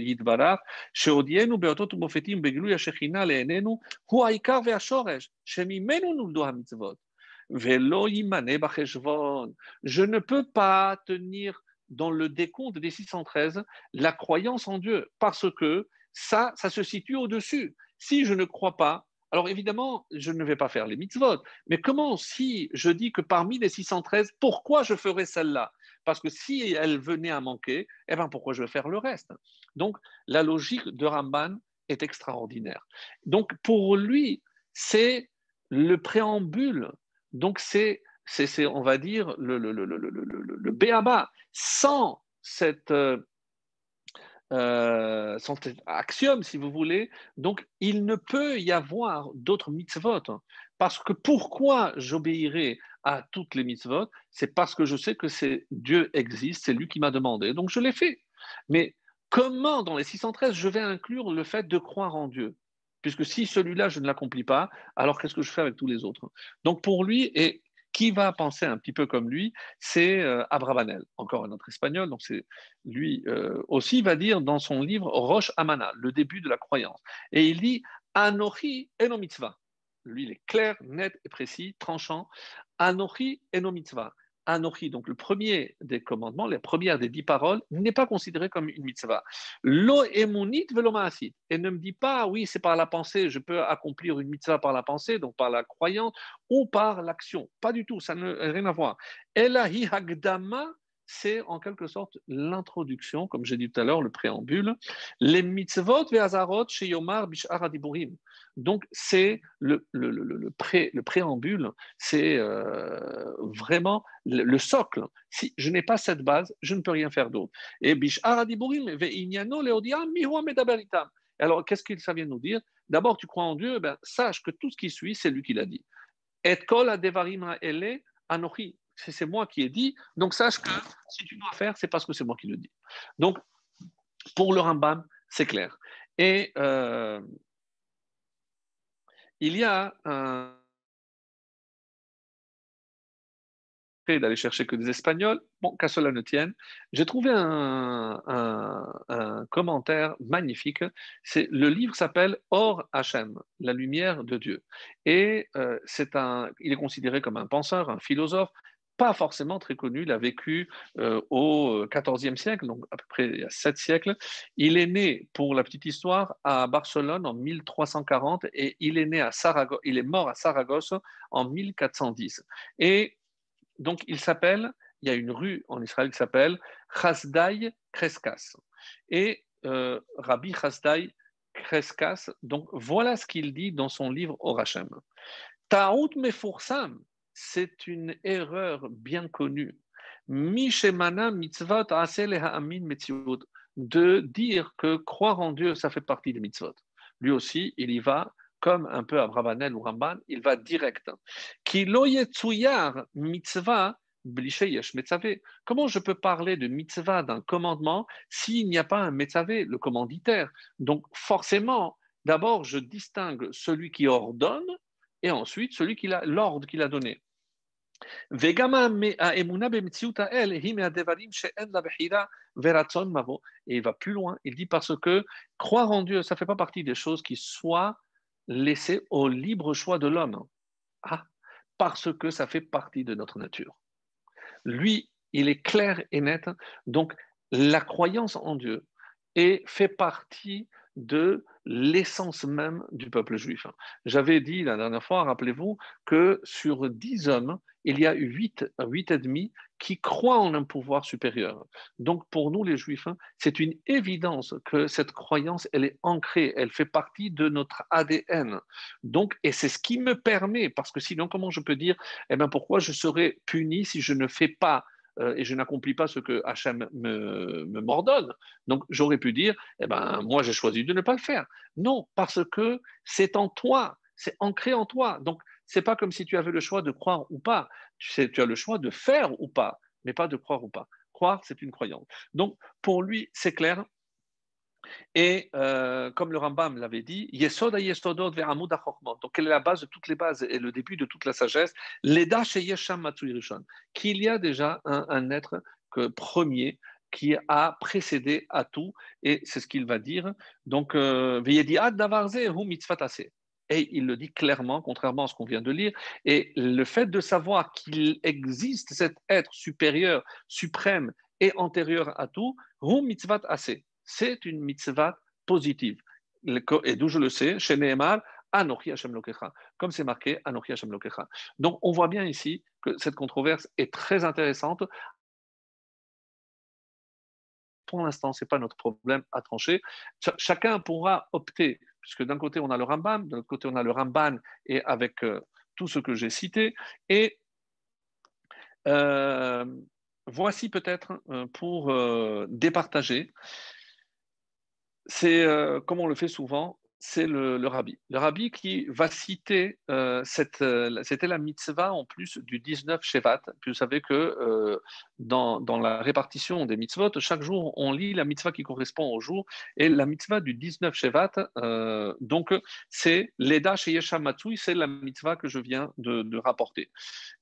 Je ne peux pas tenir dans le décompte des 613 la croyance en Dieu, parce que ça, ça se situe au-dessus. Si je ne crois pas, alors évidemment, je ne vais pas faire les mitzvot, mais comment si je dis que parmi les 613, pourquoi je ferais celle-là? Parce que si elle venait à manquer, eh bien pourquoi je vais faire le reste? Donc la logique de Ramban est extraordinaire. Donc pour lui, c'est le préambule, donc c'est, on va dire, le, le, le, le béaba. Sans cette... Euh, sont axiome, si vous voulez. Donc, il ne peut y avoir d'autres mitzvot. Parce que pourquoi j'obéirai à toutes les mitzvot? C'est parce que je sais que c'est Dieu existe, c'est lui qui m'a demandé. Donc, je l'ai fait. Mais comment, dans les 613, je vais inclure le fait de croire en Dieu? Puisque si celui-là, je ne l'accomplis pas, alors qu'est-ce que je fais avec tous les autres? Donc, pour lui, et qui va penser un petit peu comme lui, c'est euh, Abravanel, encore un autre espagnol. Donc lui euh, aussi va dire dans son livre Roche Amana, le début de la croyance. Et il dit Anochi eno mitzvah. Lui, il est clair, net et précis, tranchant. Anochi eno mitzvah. Anochi, donc le premier des commandements, la première des dix paroles, n'est pas considéré comme une mitzvah. Lo emunit velomaasit. Et ne me dis pas, oui, c'est par la pensée, je peux accomplir une mitzvah par la pensée, donc par la croyance, ou par l'action. Pas du tout, ça n'a rien à voir. Elahi hagdama c'est en quelque sorte l'introduction, comme j'ai dit tout à l'heure, le préambule. Les mitzvot ve'azarot chez Yomar bishar adiburim. Donc, c'est le, le, le, pré, le, préambule, c'est euh, vraiment le, socle. Si je n'ai pas cette base, je ne peux rien faire d'autre. Et. Alors, qu'est-ce que ça vient nous dire? D'abord, tu crois en Dieu, ben, sache que tout ce qui suit, c'est lui qui l'a dit. Et kol ele anochi c'est moi qui ai dit. Donc sache que si tu dois faire, c'est parce que c'est moi qui le dis. Donc, pour le Rambam, c'est clair. Et euh, il y a un d'aller chercher que des Espagnols, bon, qu'à cela ne tienne, j'ai trouvé un, commentaire magnifique. C'est le livre s'appelle Or Hachem, la lumière de Dieu, et euh, c'est un, il est considéré comme un penseur, un philosophe, pas forcément très connu. Il a vécu euh, au XIVe siècle, donc à peu près il y a sept siècles. Il est né, pour la petite histoire, à Barcelone en 1340 et il est, né à il est mort à Saragosse en 1410. Et donc il s'appelle, il y a une rue en Israël qui s'appelle Chasdai Kreskas. Et euh, Rabbi Chasdai Kreskas, donc voilà ce qu'il dit dans son livre Orachem. Ta'out mefursam, c'est une erreur bien connue. Mishemana mitzvot de dire que croire en Dieu, ça fait partie des mitzvot. Lui aussi, il y va comme un peu Abravanel ou Ramban, il va direct. mitzvah Comment je peux parler de mitzvah d'un commandement s'il n'y a pas un metzavé, le commanditaire? Donc forcément, d'abord, je distingue celui qui ordonne et ensuite celui qui l'ordre qu'il a donné. Et il va plus loin, il dit parce que croire en Dieu, ça ne fait pas partie des choses qui soient laissées au libre choix de l'homme. Ah, parce que ça fait partie de notre nature. Lui, il est clair et net. Donc, la croyance en Dieu et fait partie de l'essence même du peuple juif. J'avais dit la dernière fois, rappelez-vous, que sur dix hommes, il y a huit, huit et demi qui croient en un pouvoir supérieur. Donc pour nous les juifs, c'est une évidence que cette croyance, elle est ancrée, elle fait partie de notre ADN. Donc, et c'est ce qui me permet, parce que sinon, comment je peux dire, eh bien pourquoi je serais puni si je ne fais pas euh, et je n'accomplis pas ce que Hachem me, m'ordonne? Donc j'aurais pu dire, eh ben, moi j'ai choisi de ne pas le faire. Non, parce que c'est en toi, c'est ancré en toi. Donc c'est pas comme si tu avais le choix de croire ou pas. Tu, as le choix de faire ou pas, mais pas de croire ou pas. Croire, c'est une croyance. Donc, pour lui, c'est clair. Et euh, comme le Rambam l'avait dit, Yesod Yesodot Donc, quelle est la base de toutes les bases et le début de toute la sagesse? L'Eda Yesham Qu'il y a déjà un, être que, premier qui a précédé à tout, et c'est ce qu'il va dire. Donc, euh, Veyediad Davarze Hu et il le dit clairement, contrairement à ce qu'on vient de lire. Et le fait de savoir qu'il existe cet être supérieur, suprême et antérieur à tout, mitzvat assez. C'est une mitzvah positive. Et d'où je le sais, chez Nehemar, Anochi Hashem Lokecha, comme c'est marqué Anochi Hashem Lokecha. Donc on voit bien ici que cette controverse est très intéressante. Pour l'instant, ce n'est pas notre problème à trancher. Chacun pourra opter puisque d'un côté on a le Rambam, d'un autre côté on a le Ramban, et avec euh, tout ce que j'ai cité. Et euh, voici peut-être euh, pour départager, c'est comme on le fait souvent, c'est le, rabbi. Le rabbi qui va citer, euh, cette, euh, c'était la mitzvah en plus du 19 Shevat. Puis vous savez que euh, dans, dans, la répartition des mitzvot, chaque jour on lit la mitzvah qui correspond au jour. Et la mitzvah du 19 Shevat, donc c'est l'Eda chez Matsui, c'est la mitzvah que je viens de, rapporter.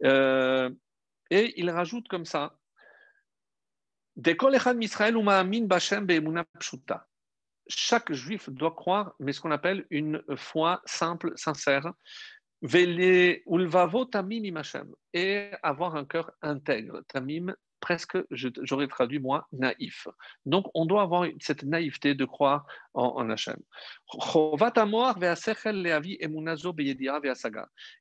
et il rajoute comme ça. Pshuta chaque juif doit croire, mais ce qu'on appelle une foi simple, sincère. et avoir un cœur intègre. Tamim, presque, j'aurais traduit moi, naïf. Donc, on doit avoir cette naïveté de croire en, en Hachem.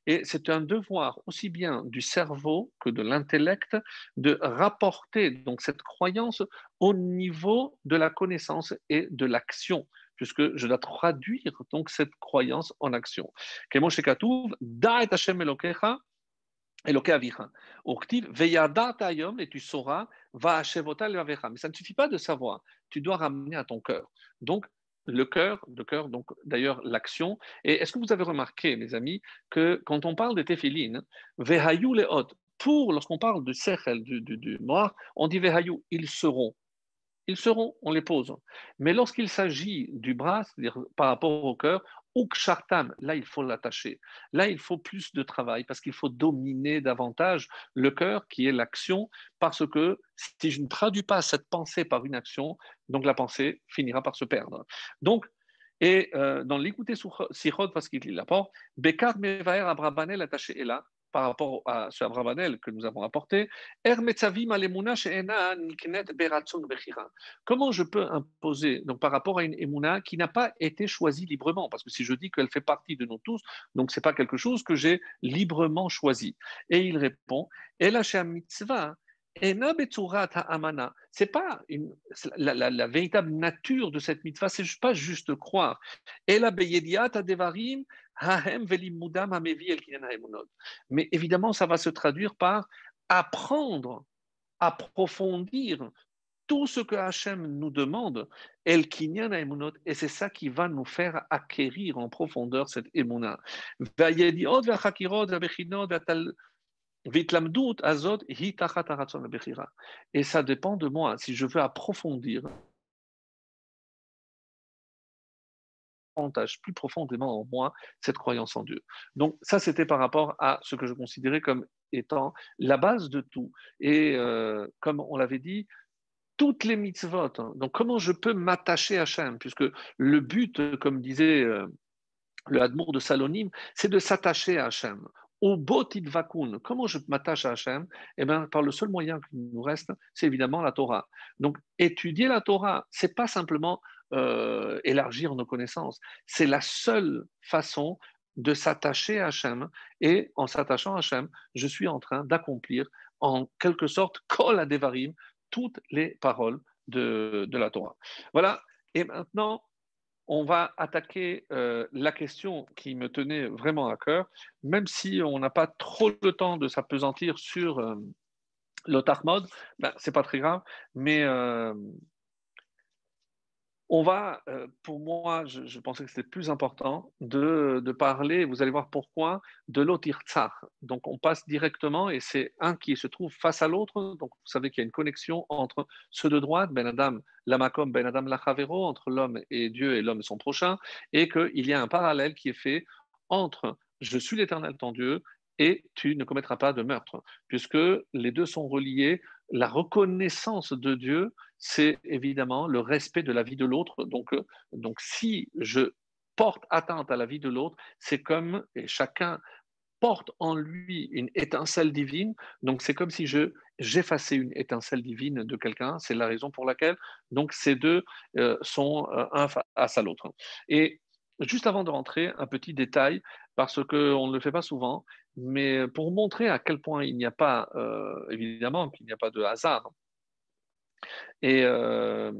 Et c'est un devoir aussi bien du cerveau que de l'intellect de rapporter donc cette croyance au niveau de la connaissance et de l'action puisque je dois traduire donc cette croyance en action. Eloke Avicha. et tu sauras, va Mais ça ne suffit pas de savoir, tu dois ramener à ton cœur. Donc, le cœur, le cœur, donc d'ailleurs l'action. Et est-ce que vous avez remarqué, mes amis, que quand on parle de téphilines, vehayu leot, pour lorsqu'on parle du sechel, du, du, du, noir, on dit vehayu, ils seront ils seront, on les pose. Mais lorsqu'il s'agit du bras, c'est-à-dire par rapport au cœur, Ukshartam, là il faut l'attacher. Là il faut plus de travail parce qu'il faut dominer davantage le cœur qui est l'action parce que si je ne traduis pas cette pensée par une action, donc la pensée finira par se perdre. Donc, et euh, dans l'écouter Sirod, parce qu'il l'apporte, Bekar Mevaer Abrabanel attaché est là, par rapport à ce Abravanel que nous avons apporté, er comment je peux imposer donc par rapport à une emuna qui n'a pas été choisie librement? Parce que si je dis qu'elle fait partie de nous tous, donc c'est pas quelque chose que j'ai librement choisi. Et il répond, mitzvah c'est pas une, la, la, la, véritable nature de cette mitzvah, c'est pas juste croire. Mais évidemment, ça va se traduire par apprendre, approfondir tout ce que Hachem nous demande, et c'est ça qui va nous faire acquérir en profondeur cette Emunah. Et ça dépend de moi. Si je veux approfondir plus profondément en moi cette croyance en Dieu. Donc ça, c'était par rapport à ce que je considérais comme étant la base de tout. Et euh, comme on l'avait dit, toutes les mitzvot. Hein. Donc comment je peux m'attacher à Hachem Puisque le but, comme disait euh, le Hadmour de Salonim, c'est de s'attacher à Hachem. Au botit vakun, comment je m'attache à Hachem Eh bien, par le seul moyen qui nous reste, c'est évidemment la Torah. Donc, étudier la Torah, c'est pas simplement euh, élargir nos connaissances. C'est la seule façon de s'attacher à Hachem. Et en s'attachant à Hachem, je suis en train d'accomplir en quelque sorte, kol adevarim, toutes les paroles de, la Torah. Voilà. Et maintenant, on va attaquer euh, la question qui me tenait vraiment à cœur, même si on n'a pas trop le temps de s'apesantir sur euh, l'Otarmod, ben, c'est pas très grave, mais euh, on va, euh, pour moi, je, pensais que c'était plus important de, parler, vous allez voir pourquoi, de l'Otirtzar. Donc on passe directement, et c'est un qui se trouve face à l'autre. Donc vous savez qu'il y a une connexion entre ceux de droite, Ben Adam, Lamakom, Ben Adam, Lachavero, entre l'homme et Dieu et l'homme et son prochain, et qu'il y a un parallèle qui est fait entre je suis l'éternel ton Dieu et tu ne commettras pas de meurtre, puisque les deux sont reliés. La reconnaissance de Dieu c'est évidemment le respect de la vie de l'autre. Donc, euh, donc, si je porte atteinte à la vie de l'autre, c'est comme, et chacun porte en lui une étincelle divine, donc c'est comme si je j'effaçais une étincelle divine de quelqu'un, c'est la raison pour laquelle donc ces deux euh, sont euh, un face à l'autre. Et juste avant de rentrer, un petit détail, parce qu'on ne le fait pas souvent, mais pour montrer à quel point il n'y a pas, évidemment, qu'il n'y a pas de hasard. Et euh,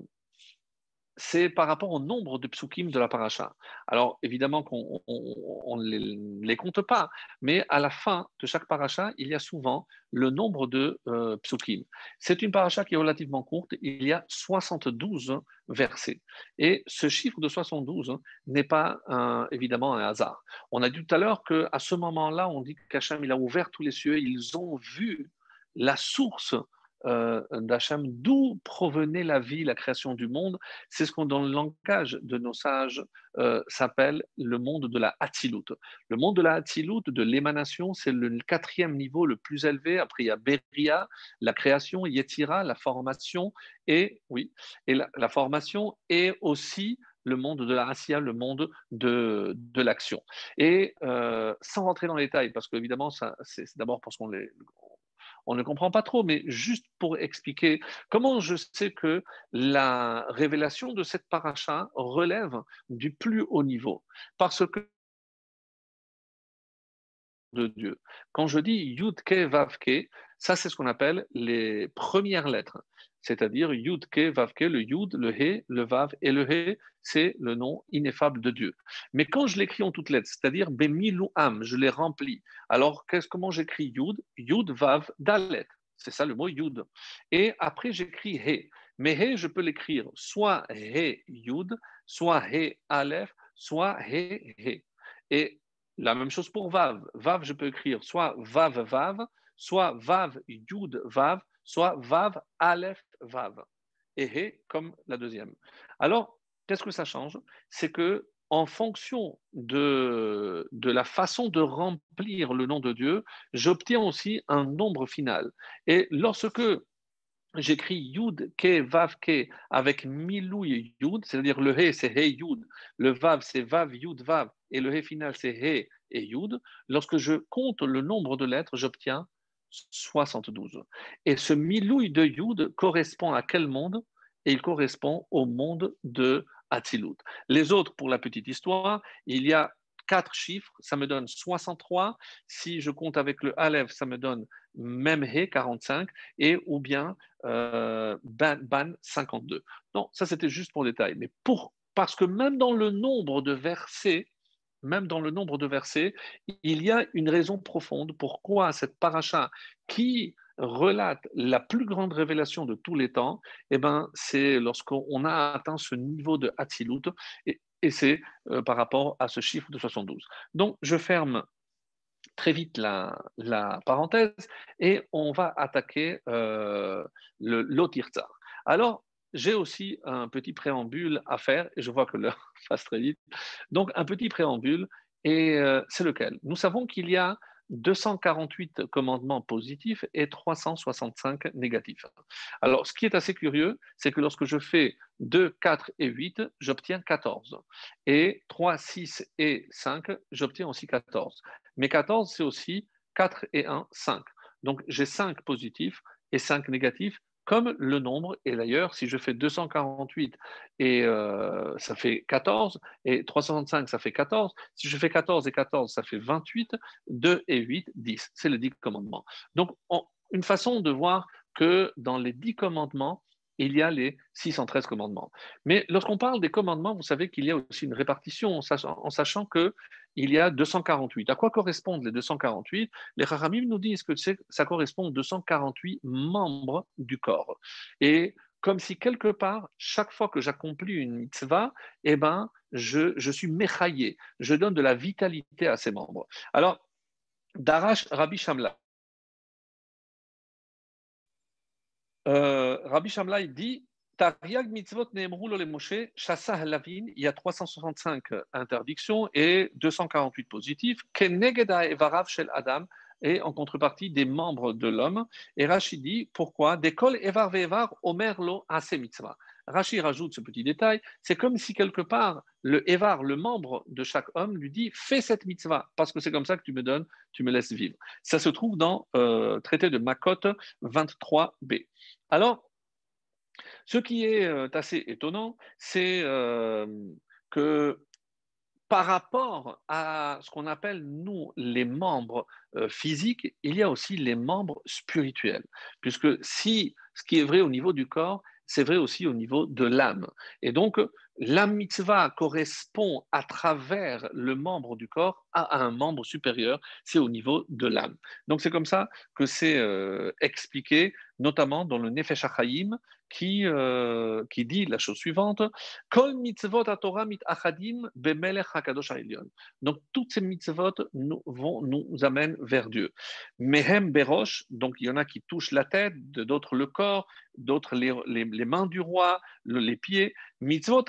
c'est par rapport au nombre de psukim de la paracha. Alors, évidemment qu'on ne les, compte pas, mais à la fin de chaque paracha, il y a souvent le nombre de euh, psukim. C'est une paracha qui est relativement courte, il y a 72 versets. Et ce chiffre de 72 n'est pas évidemment un hasard. On a dit tout à l'heure qu'à ce moment-là, on dit qu'Hachem, il a ouvert tous les cieux, ils ont vu la source euh, d'Hachem, d'où provenait la vie, la création du monde. C'est ce qu'on, dans le langage de nos sages, euh, s'appelle le monde de la Hatzilut. Le monde de la Hatzilut, de l'émanation, c'est le quatrième niveau le plus élevé. Après, il y a Beria, la création, Yetzira, la formation, et, oui, et la, formation, et aussi le monde de la racia, le monde de, de l'action. Et euh, sans rentrer dans les détails, parce qu'évidemment, c'est d'abord parce qu'on on ne comprend pas trop, mais juste pour expliquer comment je sais que la révélation de cette paracha relève du plus haut niveau. Parce que de Dieu. Quand je dis Yudke Vavke, ça c'est ce qu'on appelle les premières lettres, c'est-à-dire Yudke Vavke, le Yud, le He, le Vav et le He, c'est le nom ineffable de Dieu. Mais quand je l'écris en toutes lettres, c'est-à-dire Bemiluam, je les remplis. Alors comment j'écris Yud? Yud Vav Dalet, c'est ça le mot Yud. Et après j'écris He. Mais He, je peux l'écrire soit He Yud, soit He Aleph, soit He He. Et la même chose pour Vav. Vav, je peux écrire soit Vav Vav, soit Vav Yud Vav, soit Vav Aleph Vav. Et He comme la deuxième. Alors, qu'est-ce que ça change? C'est que en fonction de, de la façon de remplir le nom de Dieu, j'obtiens aussi un nombre final. Et lorsque j'écris Yud, Ke, Vav, Ke avec Milou Yud, c'est-à-dire le He, c'est He Yud, le Vav, c'est Vav, Yud, Vav, et le He final, c'est He et Yud. Lorsque je compte le nombre de lettres, j'obtiens 72. Et ce Milouï de Yud correspond à quel monde? Et il correspond au monde de Hatzilut. Les autres, pour la petite histoire, il y a quatre chiffres, ça me donne 63. Si je compte avec le Aleph, ça me donne même He 45 et ou bien euh, ban, ban 52. Non, ça c'était juste pour détail. Mais pour, parce que même dans le nombre de versets, même dans le nombre de versets, il y a une raison profonde pourquoi cette paracha qui relate la plus grande révélation de tous les temps, eh ben, c'est lorsqu'on a atteint ce niveau de Hatzilut, et, c'est euh, par rapport à ce chiffre de 72. Donc, je ferme très vite la, parenthèse et on va attaquer euh, le. Alors, j'ai aussi un petit préambule à faire, et je vois que l'heure passe très vite. Donc, un petit préambule, et euh, c'est lequel? Nous savons qu'il y a 248 commandements positifs et 365 négatifs. Alors, ce qui est assez curieux, c'est que lorsque je fais 2, 4 et 8, j'obtiens 14. Et 3, 6 et 5, j'obtiens aussi 14. Mais 14, c'est aussi 4 et 1, 5. Donc, j'ai 5 positifs et 5 négatifs, comme le nombre. Et d'ailleurs, si je fais 248 et euh, ça fait 14, et 365, ça fait 14, si je fais 14 et 14, ça fait 28, 2 et 8, 10. C'est le 10 commandements. Donc, une façon de voir que dans les 10 commandements, il y a les 613 commandements. Mais lorsqu'on parle des commandements, vous savez qu'il y a aussi une répartition en sachant, en sachant que il y a 248. À quoi correspondent les 248 Les Haramim nous disent que ça correspond aux 248 membres du corps. Et comme si quelque part, chaque fois que j'accomplis une mitzvah, eh ben, je, je suis méchaillé, je donne de la vitalité à ces membres. Alors, Darash Rabbi Shamla. Euh, Rabbi Shamla dit Tariag mitzvot le Moshe, il y a 365 interdictions et 248 positifs. Kenegeda evarav shel Adam, et en contrepartie des membres de l'homme. Et Rachid dit pourquoi? Dekol evar vevar omer lo mitzvah. Rachid rajoute ce petit détail c'est comme si quelque part le evar, le membre de chaque homme, lui dit fais cette mitzvah parce que c'est comme ça que tu me donnes, tu me laisses vivre. Ça se trouve dans euh, traité de Makot 23b. Alors, ce qui est euh, assez étonnant, c'est euh, que par rapport à ce qu'on appelle, nous, les membres euh, physiques, il y a aussi les membres spirituels. Puisque si ce qui est vrai au niveau du corps, c'est vrai aussi au niveau de l'âme. Et donc, la mitzvah correspond à travers le membre du corps à un membre supérieur, c'est au niveau de l'âme. Donc c'est comme ça que c'est expliqué, notamment dans le Nefesh HaChaim, qui, euh, qui dit la chose suivante Kol mitzvot Torah mit achadim bemelech hakadosh Donc toutes ces mitzvot nous, vont, nous amènent vers Dieu. Mehem berosh, donc il y en a qui touchent la tête, d'autres le corps, d'autres les, les, les, mains du roi, les pieds. Mitzvot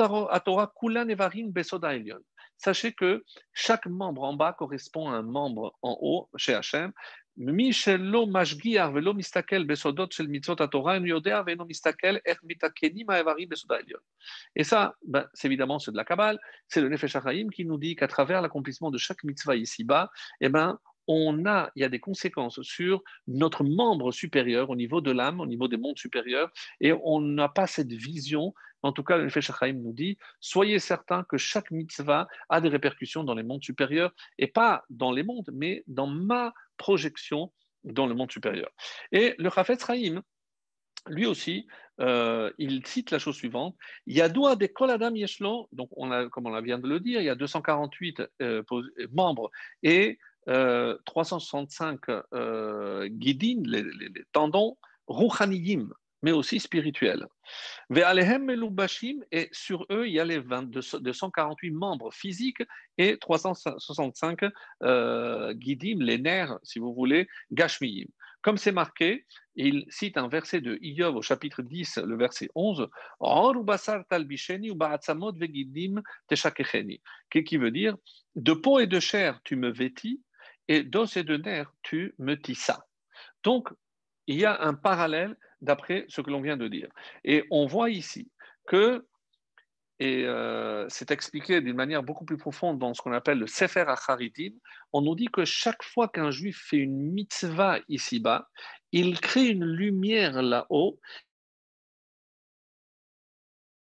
Torah kulan evarim besoda Sachez que chaque membre en bas correspond à un membre en haut chez Hachem. Mistakel besodot yodea mistakel er Et ça, ben, c'est évidemment c'est de la Kabbale, c'est le Nefesh qui nous dit qu'à travers l'accomplissement de chaque mitzvah ici-bas, eh ben, on a, il y a des conséquences sur notre membre supérieur au niveau de l'âme, au niveau des mondes supérieurs, et on n'a pas cette vision. En tout cas, le Nefesh nous dit soyez certains que chaque mitzvah a des répercussions dans les mondes supérieurs, et pas dans les mondes, mais dans ma projection dans le monde supérieur. Et le Chafetz Chaim, lui aussi, euh, il cite la chose suivante Il y a des Koladam Yeshlo, donc on a, comme on vient de le dire, il y a 248 euh, membres et 365 euh, euh guidines, les, tendons, rouchaniyim, mais aussi spirituels. Et sur eux, il y a les 248 membres physiques et 365 euh, guidim, les nerfs, si vous voulez, gashmiyim. Comme c'est marqué, il cite un verset de Iyov au chapitre 10, le verset 11, qui veut dire? De peau et de chair tu me vêtis, et d'os et de nerfs, tu me tissas. Donc, il y a un parallèle d'après ce que l'on vient de dire. Et on voit ici que, et euh, c'est expliqué d'une manière beaucoup plus profonde dans ce qu'on appelle le Sefer Acharitim, on nous dit que chaque fois qu'un juif fait une mitzvah ici-bas, il crée une lumière là-haut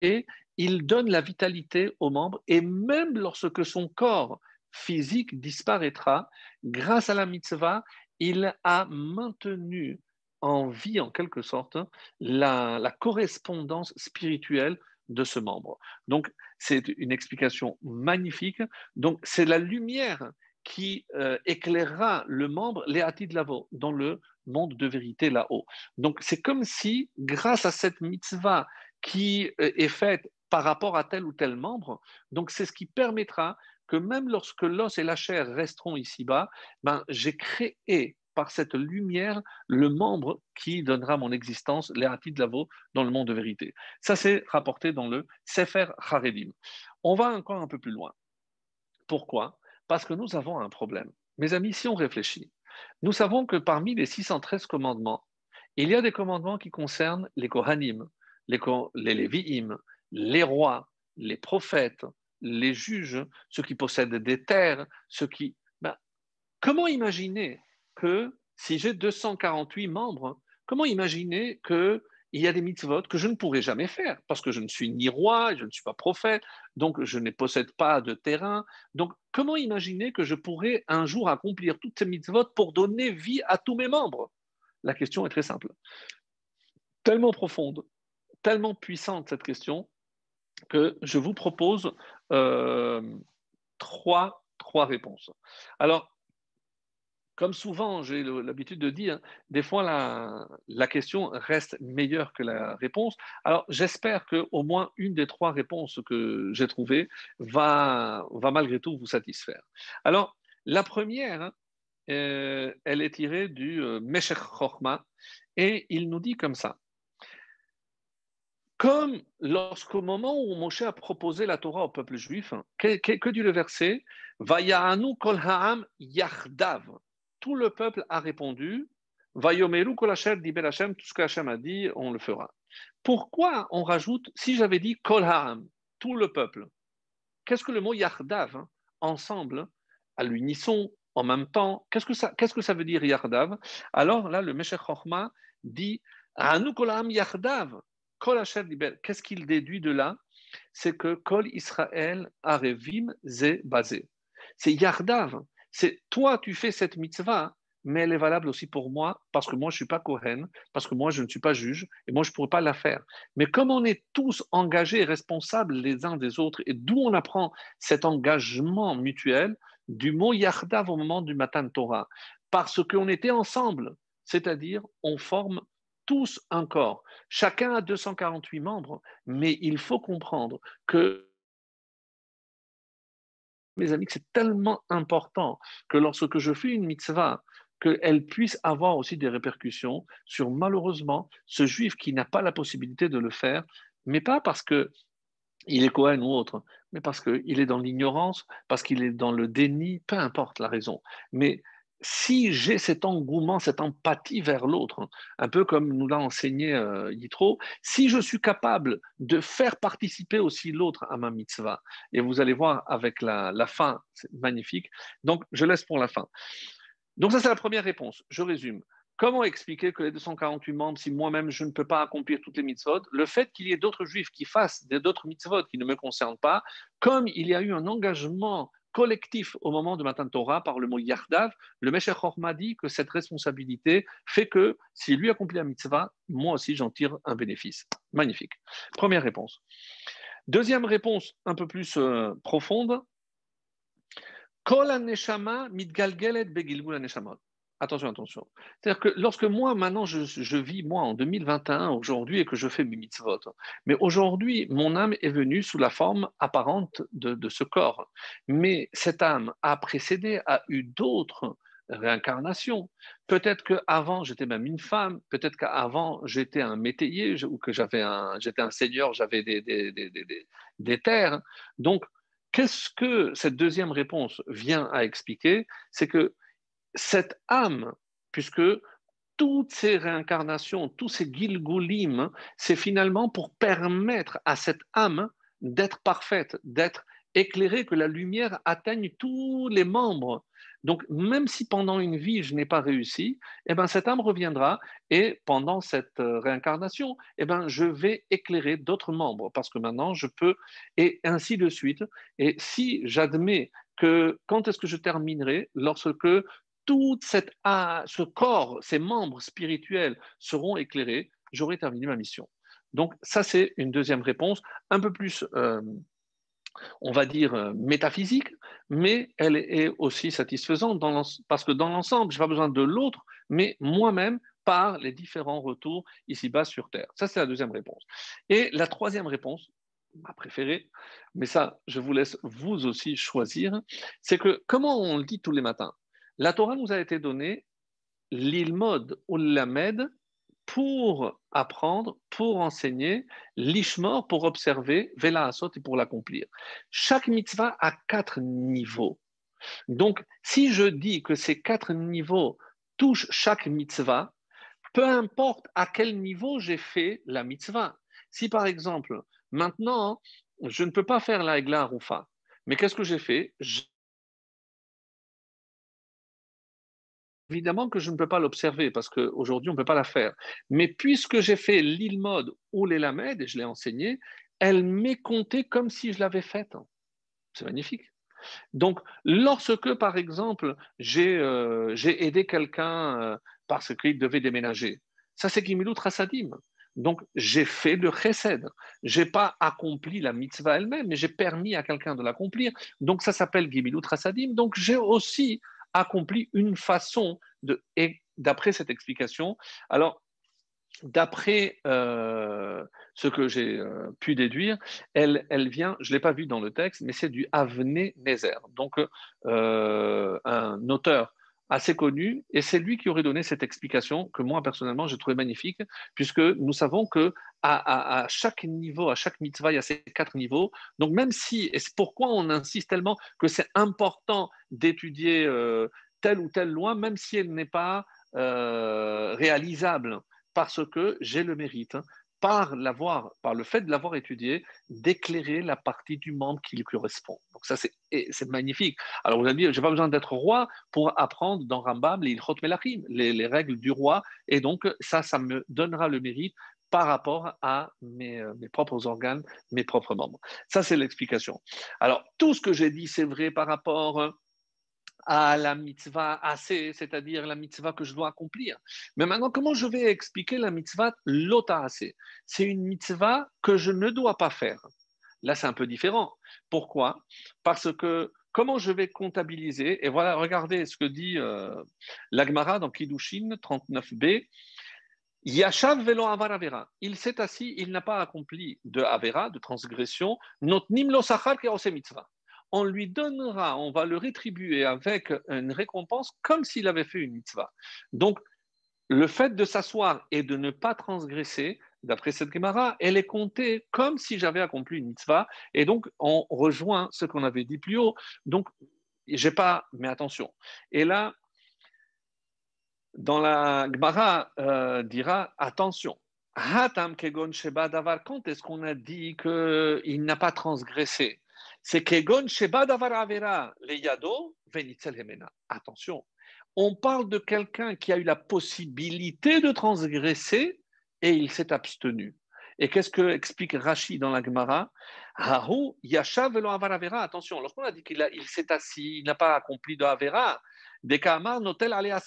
et il donne la vitalité aux membres, et même lorsque son corps physique disparaîtra, grâce à la mitzvah, il a maintenu en vie, en quelque sorte, la, correspondance spirituelle de ce membre. Donc, c'est une explication magnifique. Donc, c'est la lumière qui euh, éclairera le membre, les de Lavo, dans le monde de vérité là-haut. Donc, c'est comme si, grâce à cette mitzvah qui euh, est faite par rapport à tel ou tel membre, donc c'est ce qui permettra même lorsque l'os et la chair resteront ici-bas, ben, j'ai créé par cette lumière le membre qui donnera mon existence, de Lavo, dans le monde de vérité. Ça, c'est rapporté dans le Sefer Haredim. On va encore un peu plus loin. Pourquoi? Parce que nous avons un problème. Mes amis, si on réfléchit, nous savons que parmi les 613 commandements, il y a des commandements qui concernent les Kohanim, les, Lévi'im, les rois, les prophètes, les juges, ceux qui possèdent des terres, ceux qui... Ben, comment imaginer que si j'ai 248 membres, comment imaginer qu'il y a des mitzvot que je ne pourrai jamais faire parce que je ne suis ni roi, je ne suis pas prophète, donc je ne possède pas de terrain. Donc, comment imaginer que je pourrais un jour accomplir toutes ces mitzvot pour donner vie à tous mes membres? La question est très simple. Tellement profonde, tellement puissante cette question que je vous propose euh, trois, trois réponses. Alors, comme souvent, j'ai l'habitude de dire, des fois la, la, question reste meilleure que la réponse. Alors, j'espère qu'au moins une des trois réponses que j'ai trouvées va, va malgré tout vous satisfaire. Alors, la première, euh, elle est tirée du euh, Meshech Chochma et il nous dit comme ça. Comme lorsqu'au moment où Moshe a proposé la Torah au peuple juif, que, que, dit le verset? Vayahanu kol ha'am yachdav. Tout le peuple a répondu kol Hashem, tout ce que Hashem a dit, on le fera. Pourquoi on rajoute, si j'avais dit kol tout le peuple? Qu'est-ce que le mot yachdav, hein, ensemble, à l'unisson, en même temps, qu'est-ce que ça, que ça veut dire yachdav? Alors là, le Meshech Chochma dit Anu kol ha'am Qu'est-ce qu'il déduit de là? C'est que Kol Israël Arevim Ze basé. C'est Yardav. C'est toi, tu fais cette mitzvah, mais elle est valable aussi pour moi, parce que moi, je ne suis pas Kohen, parce que moi, je ne suis pas juge, et moi, je ne pourrais pas la faire. Mais comme on est tous engagés et responsables les uns des autres, et d'où on apprend cet engagement mutuel, du mot Yardav au moment du Matan Torah, parce qu'on était ensemble, c'est-à-dire on forme tous un corps. Chacun a 248 membres, mais il faut comprendre que, mes amis, c'est tellement important que lorsque je fais une mitzvah, qu'elle puisse avoir aussi des répercussions sur malheureusement ce juif qui n'a pas la possibilité de le faire, mais pas parce que il est Cohen ou autre, mais parce qu'il est dans l'ignorance, parce qu'il est dans le déni, peu importe la raison. Mais si j'ai cet engouement, cette empathie vers l'autre, un peu comme nous l'a enseigné euh, Yitro, si je suis capable de faire participer aussi l'autre à ma mitzvah, et vous allez voir avec la, la fin, c'est magnifique, donc je laisse pour la fin. Donc ça c'est la première réponse, je résume. Comment expliquer que les 248 membres, si moi-même je ne peux pas accomplir toutes les mitzvot, le fait qu'il y ait d'autres juifs qui fassent d'autres mitzvot qui ne me concernent pas, comme il y a eu un engagement collectif au moment de Matan Torah par le mot Yardav, le Meshach m'a dit que cette responsabilité fait que si lui accomplit la mitzvah, moi aussi j'en tire un bénéfice. Magnifique. Première réponse. Deuxième réponse un peu plus euh, profonde. Kol Attention, attention. C'est-à-dire que lorsque moi, maintenant, je, vis, moi, en 2021, aujourd'hui, et que je fais mes mitzvot, mais aujourd'hui, mon âme est venue sous la forme apparente de, ce corps. Mais cette âme a précédé, a eu d'autres réincarnations. Peut-être qu'avant, j'étais même une femme, peut-être qu'avant, j'étais un métayer, ou que j'avais un, j'étais un seigneur, j'avais des, des, des, des terres. Donc, qu'est-ce que cette deuxième réponse vient à expliquer? C'est que cette âme, puisque toutes ces réincarnations, tous ces gilgulim, c'est finalement pour permettre à cette âme d'être parfaite, d'être éclairée, que la lumière atteigne tous les membres. Donc, même si pendant une vie, je n'ai pas réussi, eh ben, cette âme reviendra et pendant cette euh, réincarnation, eh ben, je vais éclairer d'autres membres parce que maintenant, je peux, et ainsi de suite. Et si j'admets que quand est-ce que je terminerai? Lorsque tout cette, ce corps, ces membres spirituels seront éclairés, j'aurai terminé ma mission. Donc ça, c'est une deuxième réponse, un peu plus, euh, on va dire, euh, métaphysique, mais elle est aussi satisfaisante dans parce que dans l'ensemble, je n'ai pas besoin de l'autre, mais moi-même par les différents retours ici-bas sur Terre. Ça, c'est la deuxième réponse. Et la troisième réponse, ma préférée, mais ça, je vous laisse vous aussi choisir, c'est que comment on le dit tous les matins? La Torah nous a été donnée l'ilmod ou l'amed pour apprendre, pour enseigner, l'ishmor pour observer, vela asot et pour l'accomplir. Chaque mitzvah a quatre niveaux. Donc, si je dis que ces quatre niveaux touchent chaque mitzvah, peu importe à quel niveau j'ai fait la mitzvah. Si par exemple, maintenant, je ne peux pas faire la Egla Rufa, mais qu'est-ce que j'ai fait? Évidemment que je ne peux pas l'observer parce qu'aujourd'hui, on ne peut pas la faire. Mais puisque j'ai fait l'île mode ou les et je l'ai enseigné, elle m'est comptée comme si je l'avais faite. C'est magnifique. Donc, lorsque, par exemple, j'ai euh, aidé quelqu'un euh, parce qu'il devait déménager, ça c'est Gimilut Rasadim. Donc, j'ai fait le chesed. Je n'ai pas accompli la mitzvah elle-même, mais j'ai permis à quelqu'un de l'accomplir. Donc, ça s'appelle Gimilut Rasadim. Donc, j'ai aussi accompli une façon de. D'après cette explication, alors, d'après euh, ce que j'ai euh, pu déduire, elle, vient, je ne l'ai pas vu dans le texte, mais c'est du Avne Nezer. Donc, euh, un auteur assez connu, et c'est lui qui aurait donné cette explication que moi personnellement j'ai trouvé magnifique, puisque nous savons que à, chaque niveau, à chaque mitzvah, il y a ces quatre niveaux. Donc même si, et c'est pourquoi on insiste tellement que c'est important d'étudier euh, telle ou telle loi, même si elle n'est pas euh, réalisable, parce que j'ai le mérite hein, par le fait de l'avoir étudié, d'éclairer la partie du membre qui lui correspond. Donc ça, c'est, magnifique. Alors vous allez dire, j'ai pas besoin d'être roi pour apprendre dans Rambam les les, les règles du roi, et donc ça, ça me donnera le mérite par rapport à euh, mes, propres organes, mes propres membres. Ça, c'est l'explication. Alors, tout ce que j'ai dit, c'est vrai par rapport à la mitzvah assez, c'est-à-dire la mitzvah que je dois accomplir. Mais maintenant, comment je vais expliquer la mitzvah lota assez C'est une mitzvah que je ne dois pas faire. Là, c'est un peu différent. Pourquoi? Parce que comment je vais comptabiliser? Et voilà, regardez ce que dit euh, l'Agmara dans Kiddushin 39b. Yashav velo avar. Il s'est assis, il n'a pas accompli de avera, de transgression. Not nimlo sachar mitzvah on lui donnera, on va le rétribuer avec une récompense comme s'il avait fait une mitzvah. Donc, le fait de s'asseoir et de ne pas transgresser, d'après cette Gemara, elle est comptée comme si j'avais accompli une mitzvah. Et donc, on rejoint ce qu'on avait dit plus haut. Donc, j'ai pas, mais attention. Et là, dans la Gemara euh, dira attention. Hatam kegon sheba davar. Quand est-ce qu'on a dit qu'il n'a pas transgressé? C'est kegon sheba davar avera le yado venitzel hemena. Attention. On parle de quelqu'un qui a eu la possibilité de transgresser et il s'est abstenu. Et qu'est-ce que explique Rashi dans la Gemara? Hahu yashav velo avera. Attention, lorsqu'on a dit qu'il il s'est assis, il n'a pas accompli de avera, notel ale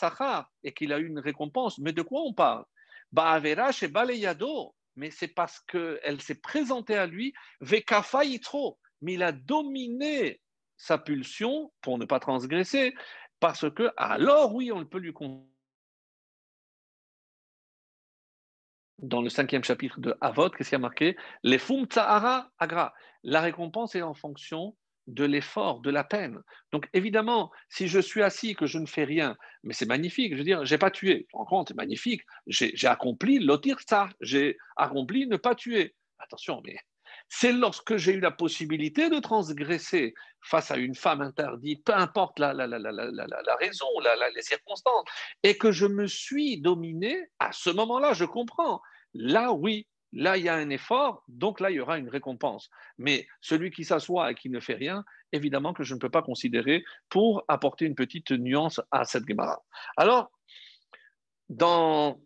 et qu'il a eu une récompense. Mais de quoi on parle? Ba'avera chez Baleyado, mais c'est parce qu'elle s'est présentée à lui, Vekafa yitro, mais il a dominé sa pulsion pour ne pas transgresser, parce que alors oui, on peut lui dans le cinquième chapitre de Avot, qu'est-ce qui a marqué? Les fum agra. La récompense est en fonction de l'effort, de la peine. Donc évidemment, si je suis assis que je ne fais rien, mais c'est magnifique, je veux dire, j'ai pas tué. En compte, c'est magnifique. J'ai accompli l'otir ça, j'ai accompli ne pas tuer. Attention, mais c'est lorsque j'ai eu la possibilité de transgresser face à une femme interdite, peu importe la, la, la, la raison, les circonstances, et que je me suis dominé, à ce moment-là, je comprends. Là, oui, Là, il y a un effort, donc là, il y aura une récompense. Mais celui qui s'assoit et qui ne fait rien, évidemment que je ne peux pas considérer pour apporter une petite nuance à cette Gemara. Alors, dans...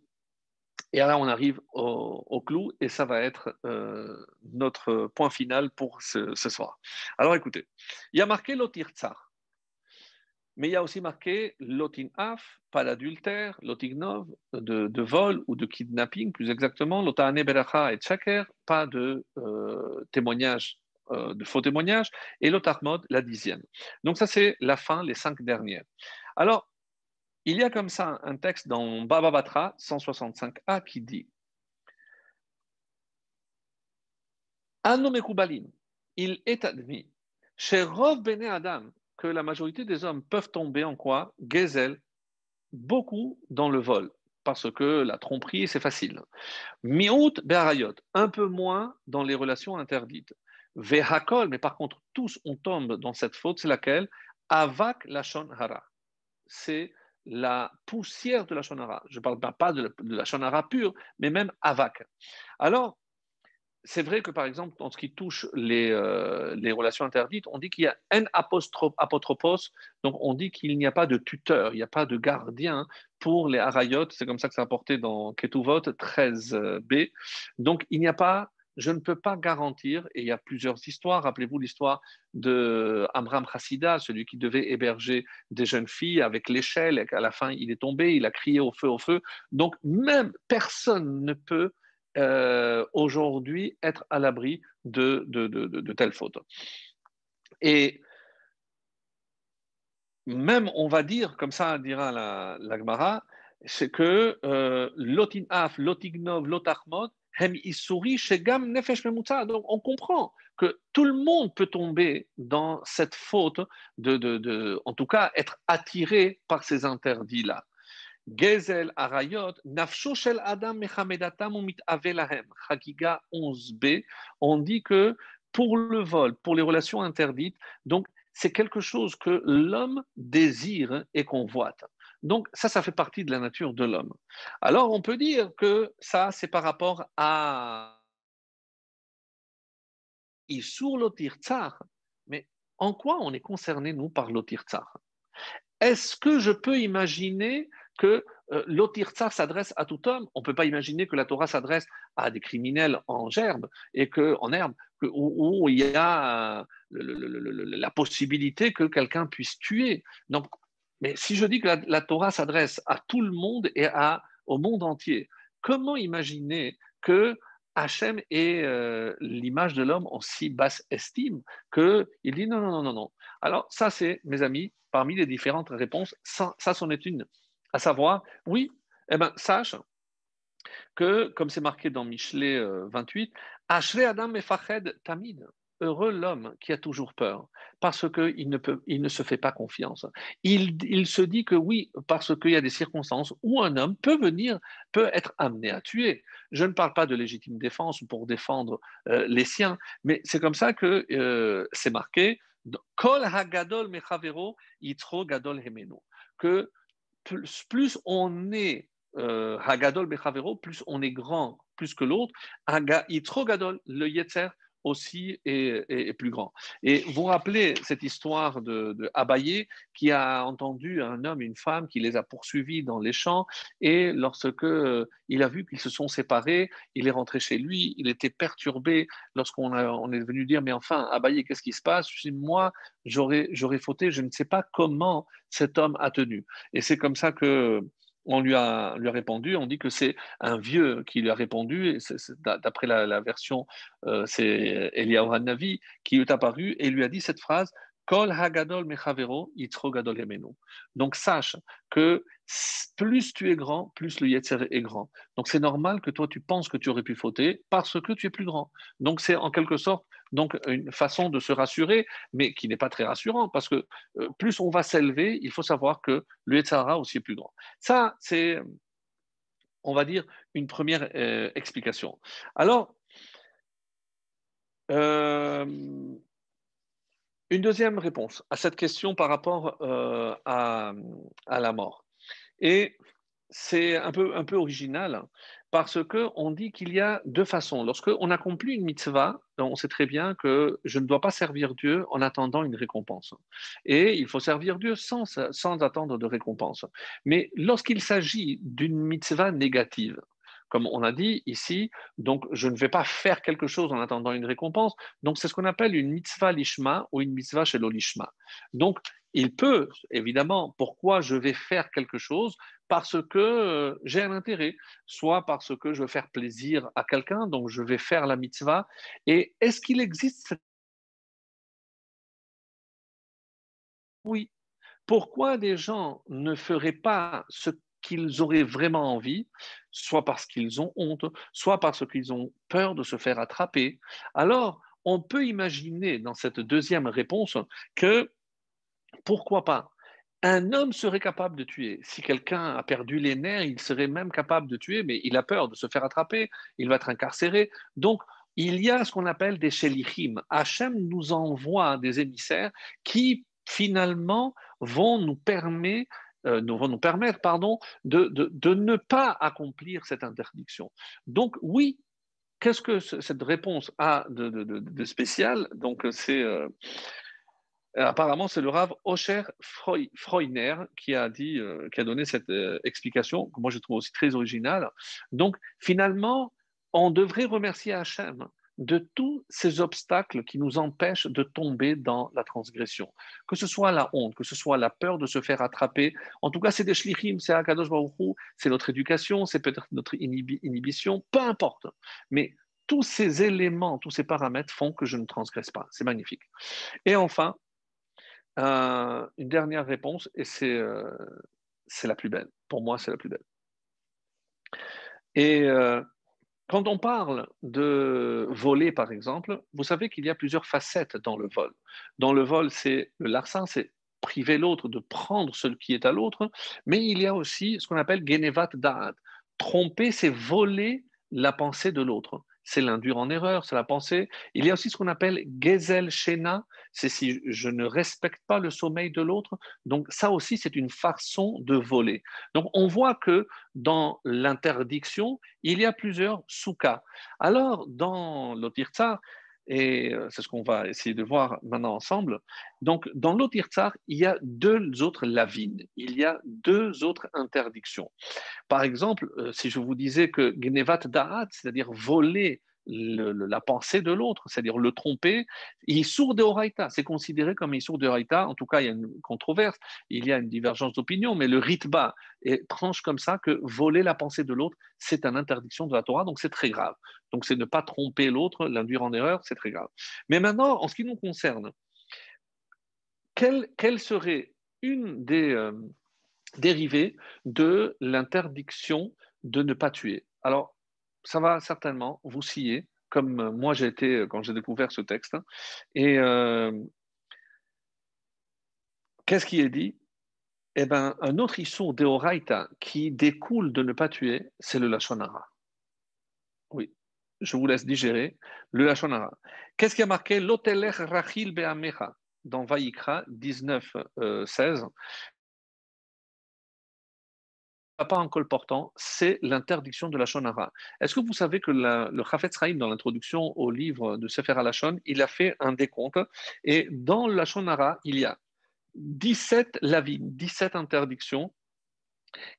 Et là, on arrive au, clou, et ça va être euh, notre point final pour ce, soir. Alors, écoutez, il y a marqué l'otir tsar mais il y a aussi marqué lotin af, pas d'adultère, lotignov, de, de vol ou de kidnapping, plus exactement, lotane beracha et tchaker, pas de euh, témoignage, euh, de faux témoignages, et lotarmod, la dixième. Donc ça c'est la fin, les cinq dernières. Alors, il y a comme ça un texte dans Baba Batra 165a qui dit il est admis, chez Rov Bene Adam, que la majorité des hommes peuvent tomber en quoi? Gezel, beaucoup dans le vol, parce que la tromperie, c'est facile. Miout be'arayot, un peu moins dans les relations interdites. Vehakol, mais par contre, tous on tombe dans cette faute, c'est laquelle? Avak lachon hara. C'est la poussière de la shonara. Je ne parle pas de la shonara pure, mais même avak. Alors, c'est vrai que par exemple, en ce qui touche les, euh, les relations interdites, on dit qu'il y a un apotropos, donc on dit qu'il n'y a pas de tuteur, il n'y a pas de gardien pour les harayot, c'est comme ça que c'est apporté dans Ketuvot 13b. Donc il n'y a pas, je ne peux pas garantir, et il y a plusieurs histoires, rappelez-vous l'histoire de Amram Hassida, celui qui devait héberger des jeunes filles avec l'échelle, qu'à la fin il est tombé, il a crié au feu, au feu. Donc même personne ne peut euh, aujourd'hui être à l'abri de, telles fautes. Et même, on va dire, comme ça dira la, Gemara, c'est que euh, lotin af, lotignov, lotachmod, Donc on comprend que tout le monde peut tomber dans cette faute de, de, de en tout cas, être attiré par ces interdits-là. Gezel Arayot, Nafsho Shel Adam Mechamedatam Avelahem, Chagiga 11b, on dit que pour le vol, pour les relations interdites, donc c'est quelque chose que l'homme désire et convoite. Donc ça, ça fait partie de la nature de l'homme. Alors on peut dire que ça, c'est par rapport à Isur Lotir Tsar. Mais en quoi on est concerné, nous, par Lotir Tsar? Est-ce que je peux imaginer que euh, s'adresse à tout homme? On ne peut pas imaginer que la Torah s'adresse à des criminels en gerbe et que, en herbe, où, il y a euh, la possibilité que quelqu'un puisse tuer. Donc, mais si je dis que la, Torah s'adresse à tout le monde et à, au monde entier, comment imaginer que Hachem ait euh, l'image de l'homme en si basse estime qu'il dit non, non, non, non, non. Alors ça, c'est, mes amis, parmi les différentes réponses, ça, c'en est une à savoir, oui, eh ben, sache que, comme c'est marqué dans Michelet 28, euh, Ashre Adam Efached Tamid, heureux l'homme qui a toujours peur, parce qu'il ne, peut, il ne se fait pas confiance. Il, il se dit que oui, parce qu'il y a des circonstances où un homme peut venir, peut être amené à tuer. Je ne parle pas de légitime défense pour défendre euh, les siens, mais c'est comme ça que euh, c'est marqué Kol Hagadol Mechavero Yitro Gadol Hemeno, que plus, on est euh, Hagadol Bechavero, plus on est grand, plus que l'autre. Haga Gadol, le Yetzer aussi est, plus grand. Et vous rappelez cette histoire de, qui a entendu un homme et une femme qui les a poursuivis dans les champs et lorsque euh, il a vu qu'ils se sont séparés, il est rentré chez lui, il était perturbé lorsqu'on on est venu dire mais enfin Abaye qu'est-ce qui se passe? Je dis moi j'aurais j'aurais fauté, je ne sais pas comment cet homme a tenu. Et c'est comme ça que on lui a, lui a répondu, on dit que c'est un vieux qui lui a répondu, et d'après la, version, euh, c'est Eliyahu Navi qui est apparu et lui a dit cette phrase Kol hagadol mechavero gadol Donc sache que plus tu es grand, plus le yetzer est grand. Donc c'est normal que toi tu penses que tu aurais pu fauter parce que tu es plus grand. Donc c'est en quelque sorte donc une façon de se rassurer, mais qui n'est pas très rassurant parce que euh, plus on va s'élever, il faut savoir que le yetzer aussi est plus grand. Ça c'est, on va dire, une première euh, explication. Alors, euh, une deuxième réponse à cette question par rapport euh, à, la mort. Et c'est un peu, un peu original parce qu'on dit qu'il y a deux façons. Lorsqu'on accomplit une mitzvah, on sait très bien que je ne dois pas servir Dieu en attendant une récompense. Et il faut servir Dieu sans, sans attendre de récompense. Mais lorsqu'il s'agit d'une mitzvah négative, comme on a dit ici, donc je ne vais pas faire quelque chose en attendant une récompense. Donc c'est ce qu'on appelle une mitzvah lishma ou une mitzvah chez l'olishma. Donc il peut, évidemment, pourquoi je vais faire quelque chose? Parce que euh, j'ai un intérêt, soit parce que je veux faire plaisir à quelqu'un, donc je vais faire la mitzvah. Et est-ce qu'il existe Oui. Pourquoi des gens ne feraient pas ce qu'ils auraient vraiment envie, soit parce qu'ils ont honte, soit parce qu'ils ont peur de se faire attraper, alors on peut imaginer dans cette deuxième réponse que pourquoi pas? Un homme serait capable de tuer. Si quelqu'un a perdu les nerfs, il serait même capable de tuer, mais il a peur de se faire attraper, il va être incarcéré. Donc, il y a ce qu'on appelle des shelichim. Hachem nous envoie des émissaires qui, finalement, vont nous permettre euh, pardon, de, ne pas accomplir cette interdiction. Donc oui, qu'est-ce que cette réponse a de, de spécial? Donc c'est euh, apparemment c'est le Rav Osher Freuner qui a dit, euh, qui a donné cette explication que moi je trouve aussi très originale. Donc finalement, on devrait remercier Hachem de tous ces obstacles qui nous empêchent de tomber dans la transgression. Que ce soit la honte, que ce soit la peur de se faire attraper. En tout cas, c'est des shlichim, c'est Akadosh c'est notre éducation, c'est peut-être notre inhibition, peu importe. Mais tous ces éléments, tous ces paramètres font que je ne transgresse pas. C'est magnifique. Et enfin, euh, une dernière réponse, et euh, c'est la plus belle. Pour moi, c'est la plus belle. Et euh, quand on parle de voler, par exemple, vous savez qu'il y a plusieurs facettes dans le vol. Dans le vol, c'est le larcin, c'est priver l'autre de prendre ce qui est à l'autre, mais il y a aussi ce qu'on appelle genevat da'at. Tromper, c'est voler la pensée de l'autre c'est l'induire en erreur, c'est la pensée. Il y a aussi ce qu'on appelle gezel shena, c'est si je ne respecte pas le sommeil de l'autre. Donc ça aussi, c'est une façon de voler. Donc on voit que dans l'interdiction, il y a plusieurs soukas. Alors dans l'Otirtsar, et euh, c'est ce qu'on va essayer de voir maintenant ensemble. Donc, dans l'Otirtsar, il y a deux autres lavines, il y a deux autres interdictions. Par exemple, euh, si je vous disais que Gnevat Da'at, c'est-à-dire voler la pensée de l'autre, c'est-à-dire le tromper. Il sourd de Horaïta, c'est considéré comme il sourd de Horaïta. En tout cas, il y a une controverse, il y a une divergence d'opinion, mais le ritba est tranche comme ça que voler la pensée de l'autre, c'est une interdiction de la Torah, donc c'est très grave. Donc c'est ne pas tromper l'autre, l'induire en erreur, c'est très grave. Mais maintenant, en ce qui nous concerne, quelle, serait une des euh, dérivées de l'interdiction de ne pas tuer? Alors, ça va certainement vous scier, comme euh, moi j'ai été euh, quand j'ai découvert ce texte. Et euh, qu'est-ce qui est dit? Eh bien, un autre issur d'Eoraita qui découle de ne pas tuer, c'est le Lachonara. Oui, je vous laisse digérer le Lachonara. Qu'est-ce qui a marqué? L'Otelech Rachil Be'amecha dans Vaïkra 19, 16 pas un col portant, c'est l'interdiction de la shonara. Est-ce que vous savez que le Chafetz Chaim, dans l'introduction au livre de Sefer HaLashon, il a fait un décompte et dans la shonara, il y a 17 lavim, 17 interdictions,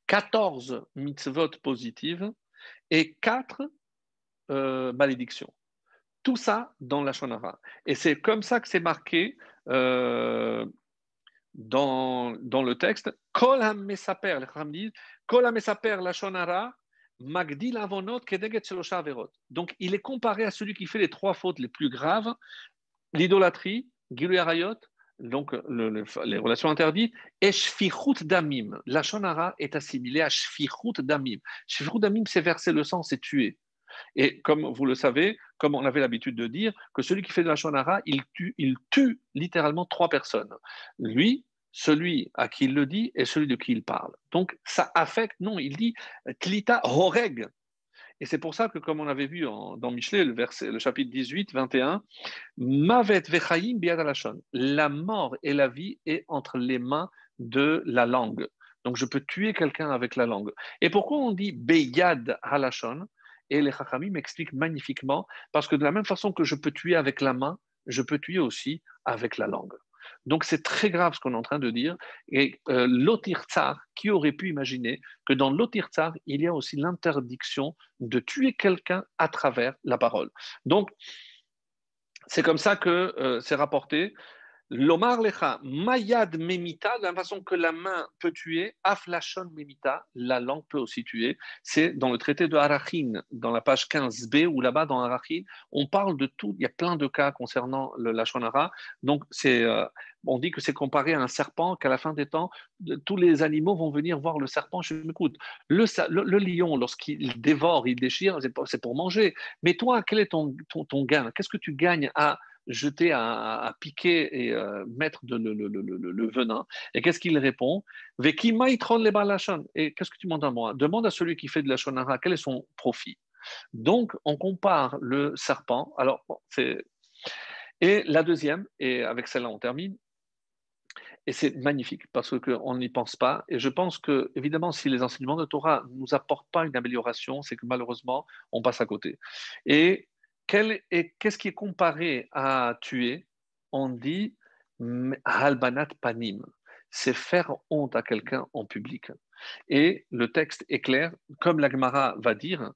14 mitzvot positives et 4 euh, malédictions. Tout ça dans la shonara. Et c'est comme ça que c'est marqué euh, dans, dans le texte. La shonara, magdi lavonot kedeget averot. Donc il est comparé à celui qui fait les trois fautes les plus graves l'idolâtrie, donc les relations interdites, et shfichut damim. La shonara est assimilée à shfichut damim. Shfichut damim, c'est verser le sang, c'est tuer. Et comme vous le savez, comme on avait l'habitude de dire, que celui qui fait de la shonara, il tue, il tue littéralement trois personnes. Lui, celui à qui il le dit et celui de qui il parle. Donc ça affecte, non, il dit klita horeg. Et c'est pour ça que, comme on avait vu dans Michelet, le, chapitre 18, 21, Mavet. La mort et la vie est entre les mains de la langue. Donc je peux tuer quelqu'un avec la langue. Et pourquoi on dit beyad Et les chachamim m'expliquent magnifiquement, parce que de la même façon que je peux tuer avec la main, je peux tuer aussi avec la langue. Donc c'est très grave ce qu'on est en train de dire. Et euh, l'Otir Tsar, qui aurait pu imaginer que dans l'Otir Tsar, il y a aussi l'interdiction de tuer quelqu'un à travers la parole. Donc c'est comme ça que euh, c'est rapporté. L'omar lecha mayad memita, de la façon que la main peut tuer, aflashon memita, la langue peut aussi tuer. C'est dans le traité de Arachin, dans la page 15b, où là-bas dans Arachin, on parle de tout. Il y a plein de cas concernant le lachonara. Donc, c'est, euh, on dit que c'est comparé à un serpent, qu'à la fin des temps, tous les animaux vont venir voir le serpent. Je m'écoute. Le, le, lion, lorsqu'il dévore, il déchire, c'est pour, manger. Mais toi, quel est ton, ton, ton gain? Qu'est-ce que tu gagnes à jeter, à, piquer et euh, mettre le, venin. Et qu'est-ce qu'il répond Et qu'est-ce que tu demandes à moi Demande à celui qui fait de la shonara quel est son profit. Donc, on compare le serpent. Alors, c'est. Et la deuxième, et avec celle-là on termine, et c'est magnifique parce qu'on n'y pense pas. Et je pense que, évidemment, si les enseignements de Torah ne nous apportent pas une amélioration, c'est que malheureusement, on passe à côté. Et qu'est-ce qui est comparé à tuer? On dit halbanat panim, c'est faire honte à quelqu'un en public. Et le texte est clair, comme l'Agmara va dire,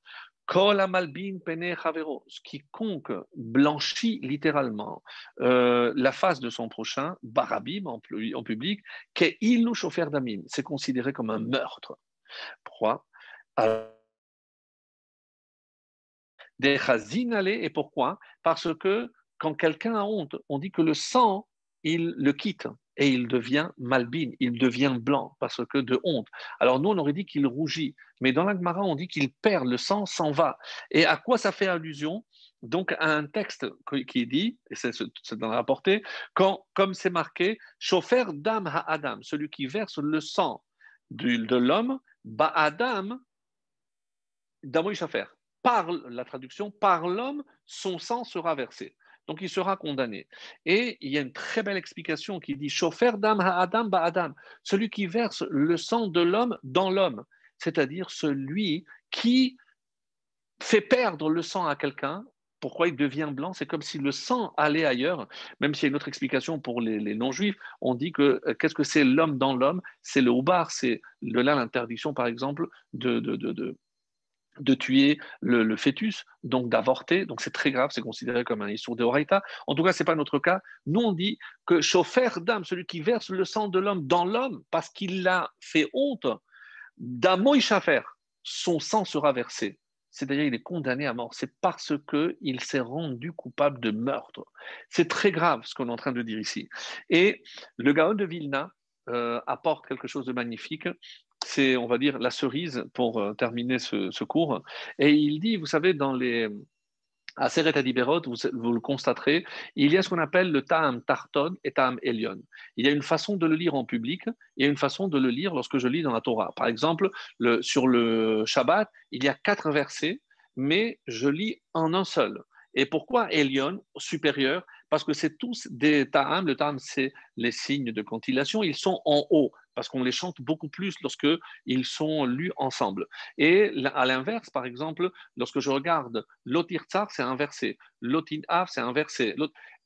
quiconque blanchit littéralement euh, la face de son prochain, barabim en, public, qu'est il chauffeur d'amim, c'est considéré comme un meurtre. Pourquoi? Des et pourquoi? Parce que quand quelqu'un a honte, on dit que le sang, il le quitte et il devient malbine, il devient blanc parce que de honte. Alors nous, on aurait dit qu'il rougit, mais dans l'Agmara, on dit qu'il perd, le sang s'en va. Et à quoi ça fait allusion? Donc à un texte qui dit, et c'est dans la rapporté, quand, comme c'est marqué, chauffeur d'âme à Adam, celui qui verse le sang de, l'homme, ba Adam, d'amoï par la traduction, par l'homme, son sang sera versé. Donc il sera condamné. Et il y a une très belle explication qui dit Chauffeur d'âme Adam ba Adam, celui qui verse le sang de l'homme dans l'homme, c'est-à-dire celui qui fait perdre le sang à quelqu'un. Pourquoi il devient blanc? C'est comme si le sang allait ailleurs. Même s'il y a une autre explication pour les, non-juifs, on dit que euh, qu'est-ce que c'est l'homme dans l'homme? C'est le houbar, c'est là l'interdiction, par exemple, de, de, de de tuer le, fœtus, donc d'avorter. Donc c'est très grave, c'est considéré comme un issour de Horaïta. En tout cas, ce n'est pas notre cas. Nous, on dit que chauffeur d'âme, celui qui verse le sang de l'homme dans l'homme parce qu'il l'a fait honte, d'amoïchafer, son sang sera versé. C'est-à-dire il est condamné à mort. C'est parce qu'il s'est rendu coupable de meurtre. C'est très grave ce qu'on est en train de dire ici. Et le Gaon de Vilna, euh, apporte quelque chose de magnifique c'est, on va dire, la cerise pour euh, terminer ce, cours. Et il dit, vous savez, dans les à Seret Adiberot, vous, le constaterez, il y a ce qu'on appelle le Ta'am Tarton et Ta'am Elion. Il y a une façon de le lire en public et une façon de le lire lorsque je lis dans la Torah. Par exemple, le, sur le Shabbat, il y a quatre versets, mais je lis en un seul. Et pourquoi Elion, supérieur? Parce que c'est tous des ta'am. Le ta'am, c'est les signes de cantillation. Ils sont en haut. Parce qu'on les chante beaucoup plus lorsque ils sont lus ensemble. Et à l'inverse, par exemple, lorsque je regarde Lotir Tsar, c'est inversé, Lotin Av, c'est inversé.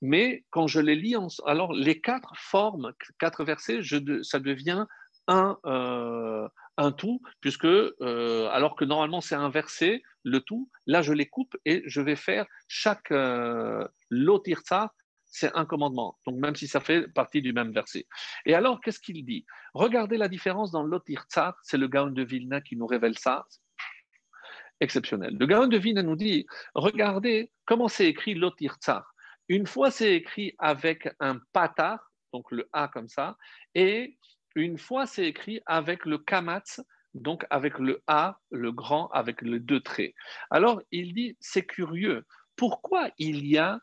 Mais quand je les lis, alors les quatre formes, quatre versets, ça devient un, euh, tout, puisque euh, alors que normalement c'est inversé, le tout, là je les coupe et je vais faire chaque euh, c'est un commandement. Donc, même si ça fait partie du même verset. Et alors, qu'est-ce qu'il dit? Regardez la différence dans l'Otir Tsar, c'est le Gaon de Vilna qui nous révèle ça. Exceptionnel. Le Gaon de Vilna nous dit regardez comment c'est écrit l'Otir Tsar. Une fois, c'est écrit avec un patar, donc le A comme ça, et une fois, c'est écrit avec le kamatz, donc avec le A, le grand, avec les deux traits. Alors, il dit c'est curieux. Pourquoi il y a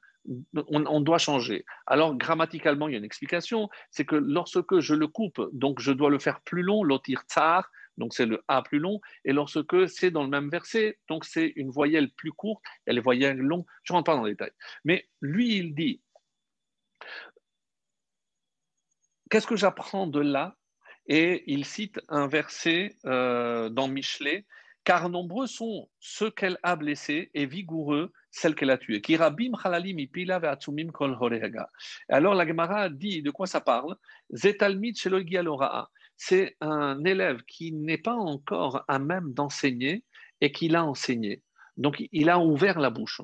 on, doit changer. Alors, grammaticalement, il y a une explication, c'est que lorsque je le coupe, donc je dois le faire plus long, l'otir tsar, donc c'est le A plus long, et lorsque c'est dans le même verset, donc c'est une voyelle plus courte, et les voyelles longues, je ne rentre pas dans les détails. Mais lui, il dit, qu'est-ce que j'apprends de là? Et il cite un verset euh, dans Michelet, car nombreux sont ceux qu'elle a blessés et vigoureux celle qu'elle a tuée. Alors la Gemara dit de quoi ça parle? C'est un élève qui n'est pas encore à même d'enseigner et qui l'a enseigné. Donc il a ouvert la bouche.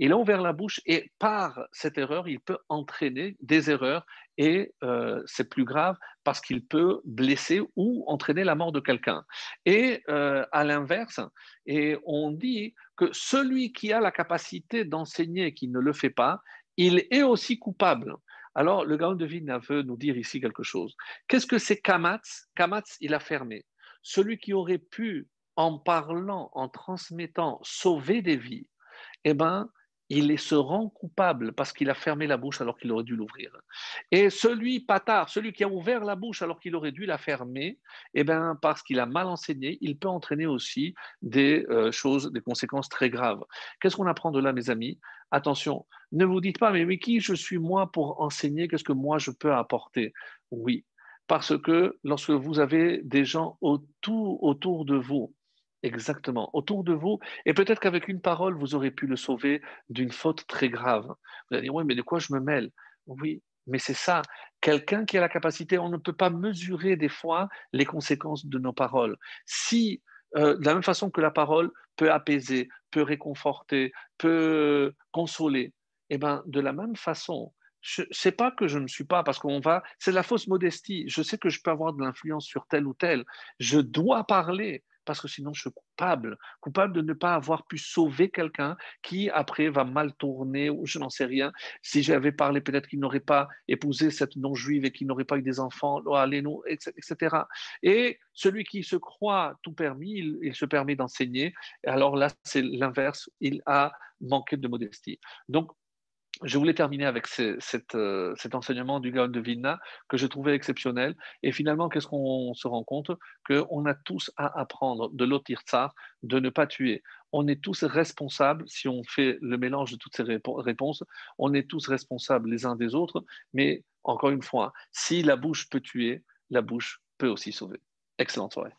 Il a ouvert la bouche et par cette erreur, il peut entraîner des erreurs et euh, c'est plus grave parce qu'il peut blesser ou entraîner la mort de quelqu'un. Et euh, à l'inverse, et on dit que celui qui a la capacité d'enseigner et qui ne le fait pas, il est aussi coupable. Alors, le Gaon de Vilna veut nous dire ici quelque chose. Qu'est-ce que c'est Kamatz? Kamatz, il a fermé. Celui qui aurait pu, en parlant, en transmettant, sauver des vies, eh ben, il se rend coupable parce qu'il a fermé la bouche alors qu'il aurait dû l'ouvrir. Et celui, patard, celui qui a ouvert la bouche alors qu'il aurait dû la fermer, eh ben, parce qu'il a mal enseigné, il peut entraîner aussi des euh, choses, des conséquences très graves. Qu'est-ce qu'on apprend de là, mes amis? Attention, ne vous dites pas, mais, mais qui je suis moi pour enseigner? Qu'est-ce que moi je peux apporter? Oui, parce que lorsque vous avez des gens autour, autour de vous, Exactement, autour de vous. Et peut-être qu'avec une parole, vous aurez pu le sauver d'une faute très grave. Vous allez dire, oui, mais de quoi je me mêle? Oui, mais c'est ça. Quelqu'un qui a la capacité, on ne peut pas mesurer des fois les conséquences de nos paroles. Si, euh, de la même façon que la parole peut apaiser, peut réconforter, peut consoler, eh ben, de la même façon, sais pas que je ne suis pas, parce qu'on va, c'est la fausse modestie. Je sais que je peux avoir de l'influence sur tel ou tel. Je dois parler, parce que sinon je suis coupable, coupable de ne pas avoir pu sauver quelqu'un qui après va mal tourner ou je n'en sais rien. Si j'avais parlé, peut-être qu'il n'aurait pas épousé cette non-juive et qu'il n'aurait pas eu des enfants, oh, etc. Et celui qui se croit tout permis, il, il se permet d'enseigner. Alors là, c'est l'inverse, il a manqué de modestie. Donc je voulais terminer avec euh, cet enseignement du Gaon de Vilna que je trouvais exceptionnel. Et finalement, qu'est-ce qu'on se rend compte? Qu'on a tous à apprendre de l'Otir Tsar, de ne pas tuer. On est tous responsables, si on fait le mélange de toutes ces réponses, on est tous responsables les uns des autres. Mais encore une fois, si la bouche peut tuer, la bouche peut aussi sauver. Excellente soirée.